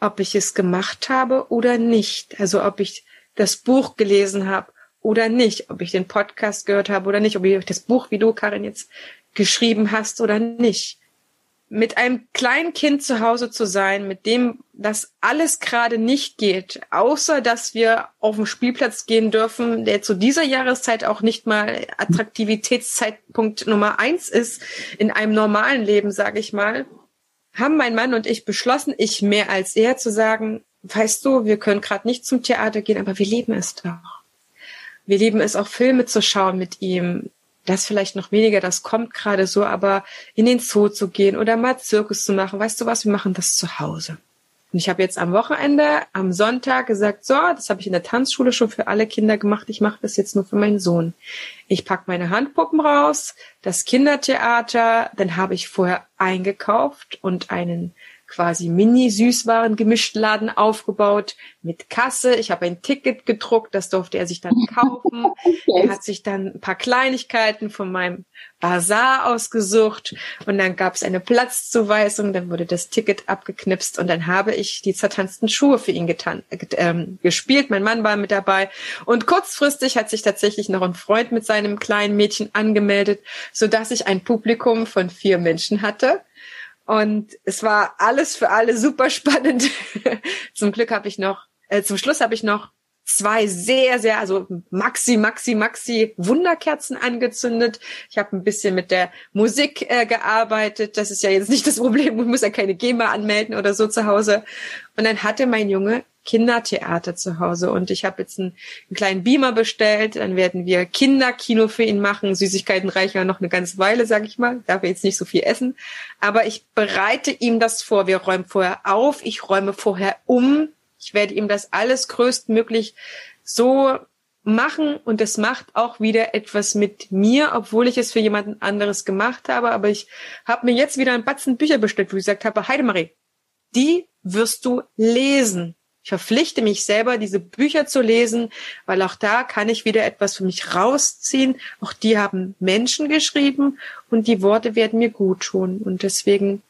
ob ich es gemacht habe oder nicht. Also ob ich das Buch gelesen habe oder nicht, ob ich den Podcast gehört habe oder nicht, ob ich das Buch, wie du, Karin, jetzt geschrieben hast oder nicht mit einem kleinen Kind zu Hause zu sein, mit dem das alles gerade nicht geht, außer dass wir auf den Spielplatz gehen dürfen, der zu dieser Jahreszeit auch nicht mal Attraktivitätszeitpunkt Nummer eins ist in einem normalen Leben, sage ich mal, haben mein Mann und ich beschlossen, ich mehr als er zu sagen, weißt du, wir können gerade nicht zum Theater gehen, aber wir lieben es doch. Wir lieben es auch Filme zu schauen mit ihm, das vielleicht noch weniger, das kommt gerade so, aber in den Zoo zu gehen oder mal Zirkus zu machen, weißt du was, wir machen das zu Hause. Und ich habe jetzt am Wochenende, am Sonntag gesagt, so, das habe ich in der Tanzschule schon für alle Kinder gemacht, ich mache das jetzt nur für meinen Sohn. Ich pack meine Handpuppen raus, das Kindertheater, dann habe ich vorher eingekauft und einen quasi Mini-Süßwaren-Gemischtladen aufgebaut mit Kasse. Ich habe ein Ticket gedruckt, das durfte er sich dann kaufen. er hat sich dann ein paar Kleinigkeiten von meinem Bazar ausgesucht und dann gab es eine Platzzuweisung, dann wurde das Ticket abgeknipst und dann habe ich die zertanzten Schuhe für ihn getan, äh, gespielt. Mein Mann war mit dabei und kurzfristig hat sich tatsächlich noch ein Freund mit seinem kleinen Mädchen angemeldet, so dass ich ein Publikum von vier Menschen hatte und es war alles für alle super spannend. zum Glück habe ich noch, äh, zum Schluss habe ich noch zwei sehr, sehr, also Maxi, Maxi, Maxi Wunderkerzen angezündet. Ich habe ein bisschen mit der Musik äh, gearbeitet. Das ist ja jetzt nicht das Problem. Ich muss ja keine GEMA anmelden oder so zu Hause. Und dann hatte mein Junge Kindertheater zu Hause und ich habe jetzt einen, einen, kleinen Beamer bestellt. Dann werden wir Kinderkino für ihn machen. Süßigkeiten reichen ja noch eine ganze Weile, sag ich mal. Darf er jetzt nicht so viel essen. Aber ich bereite ihm das vor. Wir räumen vorher auf. Ich räume vorher um. Ich werde ihm das alles größtmöglich so machen und es macht auch wieder etwas mit mir, obwohl ich es für jemanden anderes gemacht habe. Aber ich habe mir jetzt wieder ein Batzen Bücher bestellt, wo ich gesagt habe, Heidemarie, die wirst du lesen. Ich verpflichte mich selber, diese Bücher zu lesen, weil auch da kann ich wieder etwas für mich rausziehen. Auch die haben Menschen geschrieben und die Worte werden mir gut tun. Und deswegen,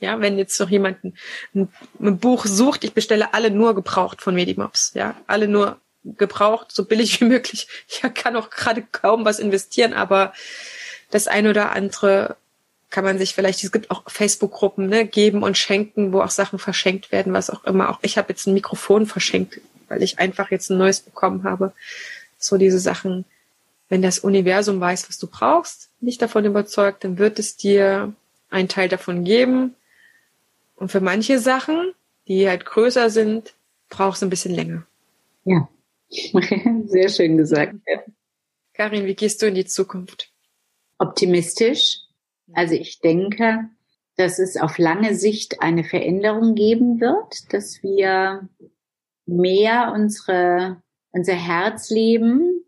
ja, wenn jetzt noch jemand ein, ein Buch sucht, ich bestelle alle nur gebraucht von Medimops, ja, alle nur gebraucht, so billig wie möglich. Ich kann auch gerade kaum was investieren, aber das eine oder andere kann man sich vielleicht, es gibt auch Facebook-Gruppen, ne, geben und schenken, wo auch Sachen verschenkt werden, was auch immer. Auch ich habe jetzt ein Mikrofon verschenkt weil ich einfach jetzt ein neues bekommen habe. So diese Sachen, wenn das Universum weiß, was du brauchst, nicht davon überzeugt, dann wird es dir einen Teil davon geben. Und für manche Sachen, die halt größer sind, brauchst du ein bisschen länger. Ja, sehr schön gesagt. Karin, wie gehst du in die Zukunft? Optimistisch. Also ich denke, dass es auf lange Sicht eine Veränderung geben wird, dass wir mehr unsere, unser Herz leben,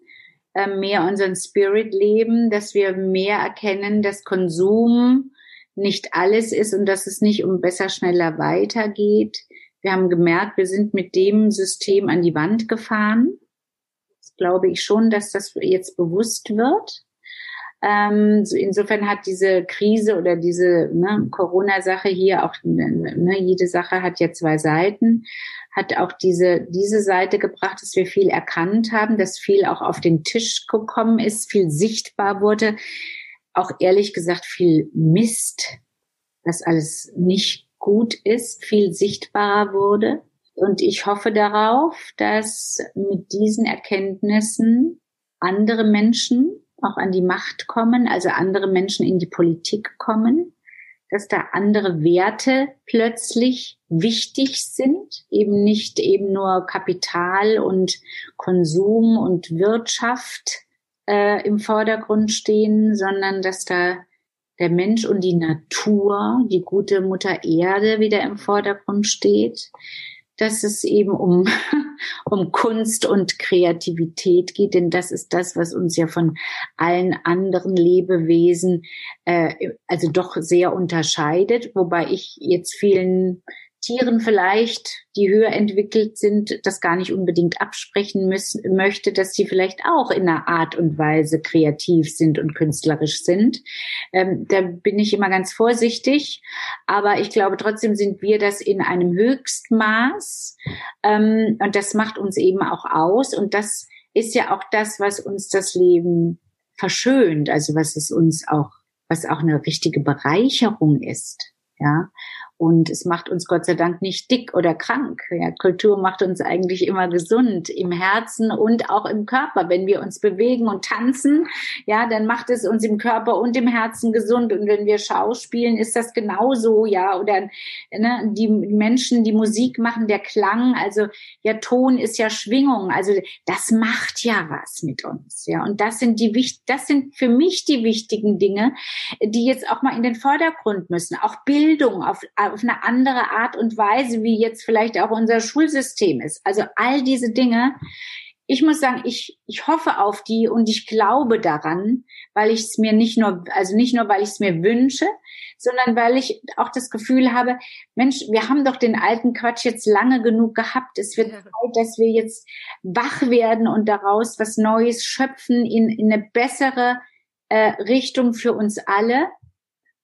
äh, mehr unseren Spirit leben, dass wir mehr erkennen, dass Konsum nicht alles ist und dass es nicht um besser, schneller weitergeht. Wir haben gemerkt, wir sind mit dem System an die Wand gefahren. Das glaube ich schon, dass das jetzt bewusst wird. Ähm, insofern hat diese Krise oder diese ne, Corona-Sache hier auch, ne, jede Sache hat ja zwei Seiten, hat auch diese, diese Seite gebracht, dass wir viel erkannt haben, dass viel auch auf den Tisch gekommen ist, viel sichtbar wurde, auch ehrlich gesagt viel Mist, dass alles nicht gut ist, viel sichtbarer wurde. Und ich hoffe darauf, dass mit diesen Erkenntnissen andere Menschen auch an die Macht kommen, also andere Menschen in die Politik kommen, dass da andere Werte plötzlich wichtig sind, eben nicht eben nur Kapital und Konsum und Wirtschaft äh, im Vordergrund stehen, sondern dass da der Mensch und die Natur, die gute Mutter Erde wieder im Vordergrund steht, dass es eben um, um Kunst und Kreativität geht, denn das ist das, was uns ja von allen anderen Lebewesen äh, also doch sehr unterscheidet, wobei ich jetzt vielen Tieren vielleicht, die höher entwickelt sind, das gar nicht unbedingt absprechen müssen, möchte, dass sie vielleicht auch in einer Art und Weise kreativ sind und künstlerisch sind. Ähm, da bin ich immer ganz vorsichtig, aber ich glaube trotzdem sind wir das in einem Höchstmaß. Ähm, und das macht uns eben auch aus. Und das ist ja auch das, was uns das Leben verschönt, also was es uns auch, was auch eine richtige Bereicherung ist. Ja, und es macht uns Gott sei Dank nicht dick oder krank. Ja, Kultur macht uns eigentlich immer gesund im Herzen und auch im Körper. Wenn wir uns bewegen und tanzen, ja, dann macht es uns im Körper und im Herzen gesund. Und wenn wir Schauspielen, ist das genauso, ja. Oder ne, die Menschen, die Musik machen, der Klang, also ja, Ton ist ja Schwingung. Also das macht ja was mit uns, ja. Und das sind die das sind für mich die wichtigen Dinge, die jetzt auch mal in den Vordergrund müssen. Auch Bildung auf auf eine andere Art und Weise, wie jetzt vielleicht auch unser Schulsystem ist. Also all diese Dinge. Ich muss sagen, ich, ich hoffe auf die und ich glaube daran, weil ich es mir nicht nur, also nicht nur, weil ich es mir wünsche, sondern weil ich auch das Gefühl habe, Mensch, wir haben doch den alten Quatsch jetzt lange genug gehabt. Es wird Zeit, dass wir jetzt wach werden und daraus was Neues schöpfen in, in eine bessere äh, Richtung für uns alle.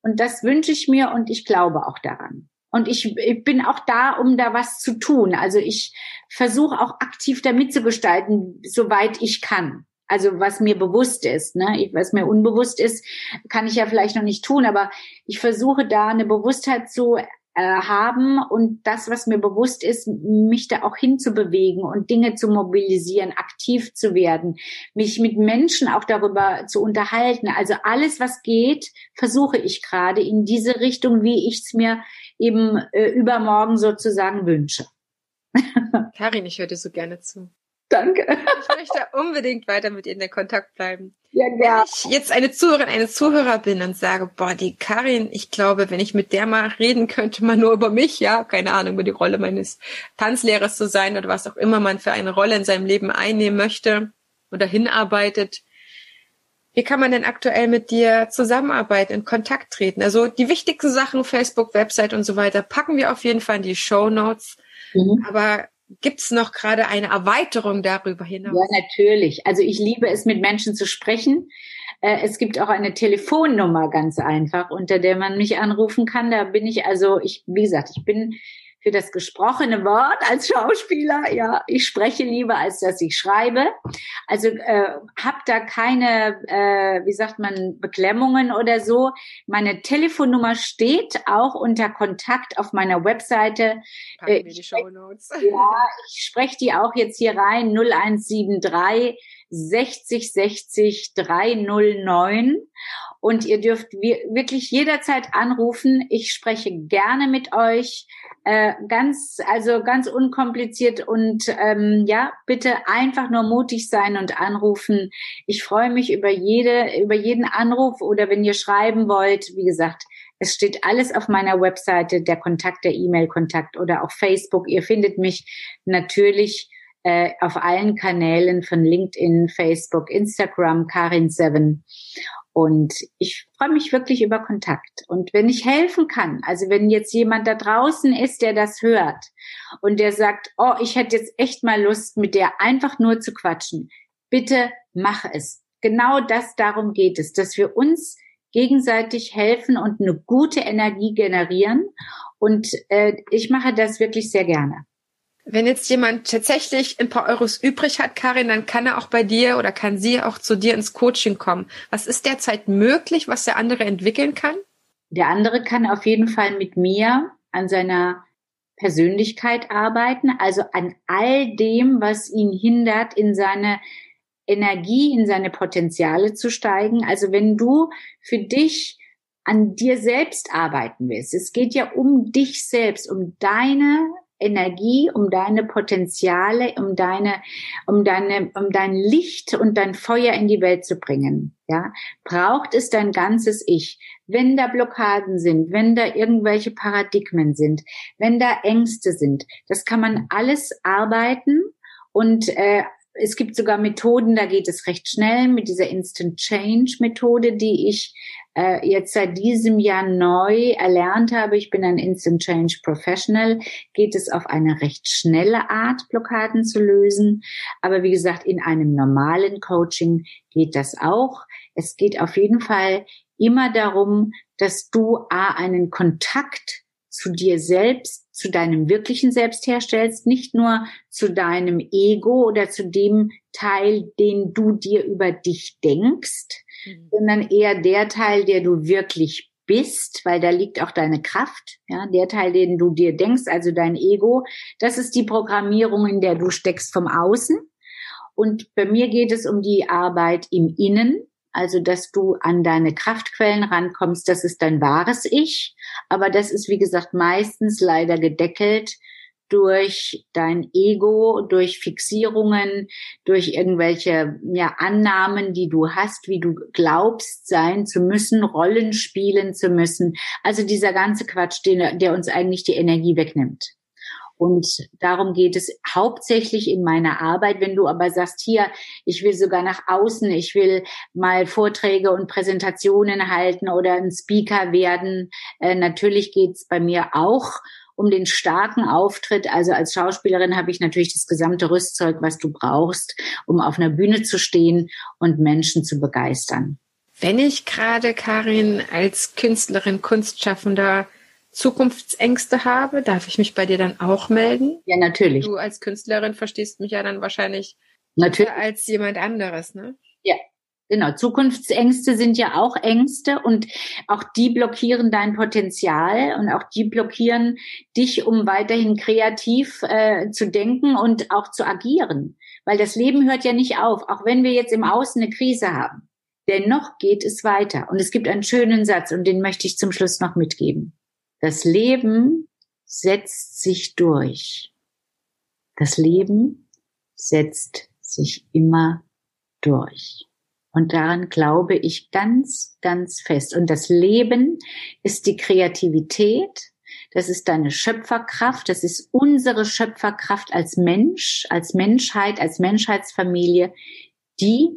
Und das wünsche ich mir und ich glaube auch daran. Und ich, ich bin auch da, um da was zu tun. Also ich versuche auch aktiv da mitzugestalten, soweit ich kann. Also was mir bewusst ist, ne? was mir unbewusst ist, kann ich ja vielleicht noch nicht tun, aber ich versuche da eine Bewusstheit zu haben und das, was mir bewusst ist, mich da auch hinzubewegen und Dinge zu mobilisieren, aktiv zu werden, mich mit Menschen auch darüber zu unterhalten. Also alles, was geht, versuche ich gerade in diese Richtung, wie ich es mir eben äh, übermorgen sozusagen wünsche. Karin, ich höre dir so gerne zu. Danke. Ich möchte unbedingt weiter mit Ihnen in Kontakt bleiben. Ja, ja. Wenn ich jetzt eine Zuhörerin, eine Zuhörer bin und sage, boah, die Karin, ich glaube, wenn ich mit der mal reden könnte, mal nur über mich, ja, keine Ahnung, über die Rolle meines Tanzlehrers zu sein oder was auch immer man für eine Rolle in seinem Leben einnehmen möchte oder hinarbeitet. Wie kann man denn aktuell mit dir zusammenarbeiten, in Kontakt treten? Also die wichtigsten Sachen, Facebook, Website und so weiter, packen wir auf jeden Fall in die Show Notes. Mhm. Aber Gibt es noch gerade eine Erweiterung darüber hinaus? Ja, natürlich. Also ich liebe es, mit Menschen zu sprechen. Äh, es gibt auch eine Telefonnummer ganz einfach, unter der man mich anrufen kann. Da bin ich also, ich, wie gesagt, ich bin für das gesprochene Wort als Schauspieler. Ja, ich spreche lieber, als dass ich schreibe. Also äh, hab da keine, äh, wie sagt man, Beklemmungen oder so. Meine Telefonnummer steht auch unter Kontakt auf meiner Webseite. Äh, ich, sprech, ja, ich spreche die auch jetzt hier rein, 0173 60 60 309 und ihr dürft wirklich jederzeit anrufen. Ich spreche gerne mit euch. Äh, ganz, also ganz unkompliziert und ähm, ja, bitte einfach nur mutig sein und anrufen. Ich freue mich über jede, über jeden Anruf oder wenn ihr schreiben wollt, wie gesagt, es steht alles auf meiner Webseite, der Kontakt, der E-Mail-Kontakt oder auch Facebook. Ihr findet mich natürlich äh, auf allen Kanälen von LinkedIn, Facebook, Instagram, Karin7. Und ich freue mich wirklich über Kontakt. Und wenn ich helfen kann, also wenn jetzt jemand da draußen ist, der das hört und der sagt, oh, ich hätte jetzt echt mal Lust, mit der einfach nur zu quatschen, bitte mach es. Genau das, darum geht es, dass wir uns gegenseitig helfen und eine gute Energie generieren. Und äh, ich mache das wirklich sehr gerne. Wenn jetzt jemand tatsächlich ein paar Euros übrig hat, Karin, dann kann er auch bei dir oder kann sie auch zu dir ins Coaching kommen. Was ist derzeit möglich, was der andere entwickeln kann? Der andere kann auf jeden Fall mit mir an seiner Persönlichkeit arbeiten, also an all dem, was ihn hindert, in seine Energie, in seine Potenziale zu steigen. Also wenn du für dich an dir selbst arbeiten willst, es geht ja um dich selbst, um deine Energie, um deine Potenziale, um deine, um deine, um dein Licht und dein Feuer in die Welt zu bringen. Ja, braucht es dein ganzes Ich. Wenn da Blockaden sind, wenn da irgendwelche Paradigmen sind, wenn da Ängste sind, das kann man alles arbeiten und äh, es gibt sogar Methoden, da geht es recht schnell mit dieser Instant Change Methode, die ich äh, jetzt seit diesem Jahr neu erlernt habe, ich bin ein Instant Change Professional, geht es auf eine recht schnelle Art, Blockaden zu lösen. Aber wie gesagt, in einem normalen Coaching geht das auch. Es geht auf jeden Fall immer darum, dass du A, einen Kontakt zu dir selbst, zu deinem wirklichen Selbst herstellst, nicht nur zu deinem Ego oder zu dem Teil, den du dir über dich denkst, mhm. sondern eher der Teil, der du wirklich bist, weil da liegt auch deine Kraft, ja, der Teil, den du dir denkst, also dein Ego, das ist die Programmierung, in der du steckst vom Außen. Und bei mir geht es um die Arbeit im Innen, also dass du an deine Kraftquellen rankommst, das ist dein wahres Ich, aber das ist, wie gesagt, meistens leider gedeckelt durch dein Ego, durch Fixierungen, durch irgendwelche ja, Annahmen, die du hast, wie du glaubst sein zu müssen, Rollen spielen zu müssen. Also dieser ganze Quatsch, den, der uns eigentlich die Energie wegnimmt. Und darum geht es hauptsächlich in meiner Arbeit. Wenn du aber sagst, hier, ich will sogar nach außen, ich will mal Vorträge und Präsentationen halten oder ein Speaker werden, äh, natürlich geht's bei mir auch um den starken Auftritt. Also als Schauspielerin habe ich natürlich das gesamte Rüstzeug, was du brauchst, um auf einer Bühne zu stehen und Menschen zu begeistern. Wenn ich gerade, Karin, als Künstlerin, Kunstschaffender Zukunftsängste habe, darf ich mich bei dir dann auch melden? Ja, natürlich. Du als Künstlerin verstehst mich ja dann wahrscheinlich natürlich als jemand anderes, ne? Ja, Genau, Zukunftsängste sind ja auch Ängste und auch die blockieren dein Potenzial und auch die blockieren dich, um weiterhin kreativ äh, zu denken und auch zu agieren. Weil das Leben hört ja nicht auf, auch wenn wir jetzt im Außen eine Krise haben. Dennoch geht es weiter. Und es gibt einen schönen Satz und den möchte ich zum Schluss noch mitgeben. Das Leben setzt sich durch. Das Leben setzt sich immer durch. Und daran glaube ich ganz, ganz fest. Und das Leben ist die Kreativität, das ist deine Schöpferkraft, das ist unsere Schöpferkraft als Mensch, als Menschheit, als Menschheitsfamilie, die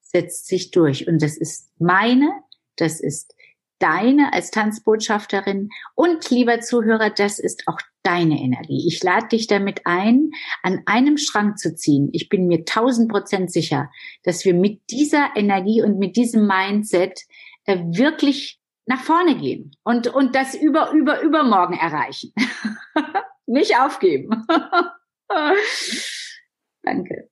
setzt sich durch. Und das ist meine, das ist deine als Tanzbotschafterin und lieber Zuhörer, das ist auch deine Energie. Ich lade dich damit ein, an einem Schrank zu ziehen. Ich bin mir tausend Prozent sicher, dass wir mit dieser Energie und mit diesem Mindset äh, wirklich nach vorne gehen und, und das über, über, übermorgen erreichen. Nicht aufgeben. Danke.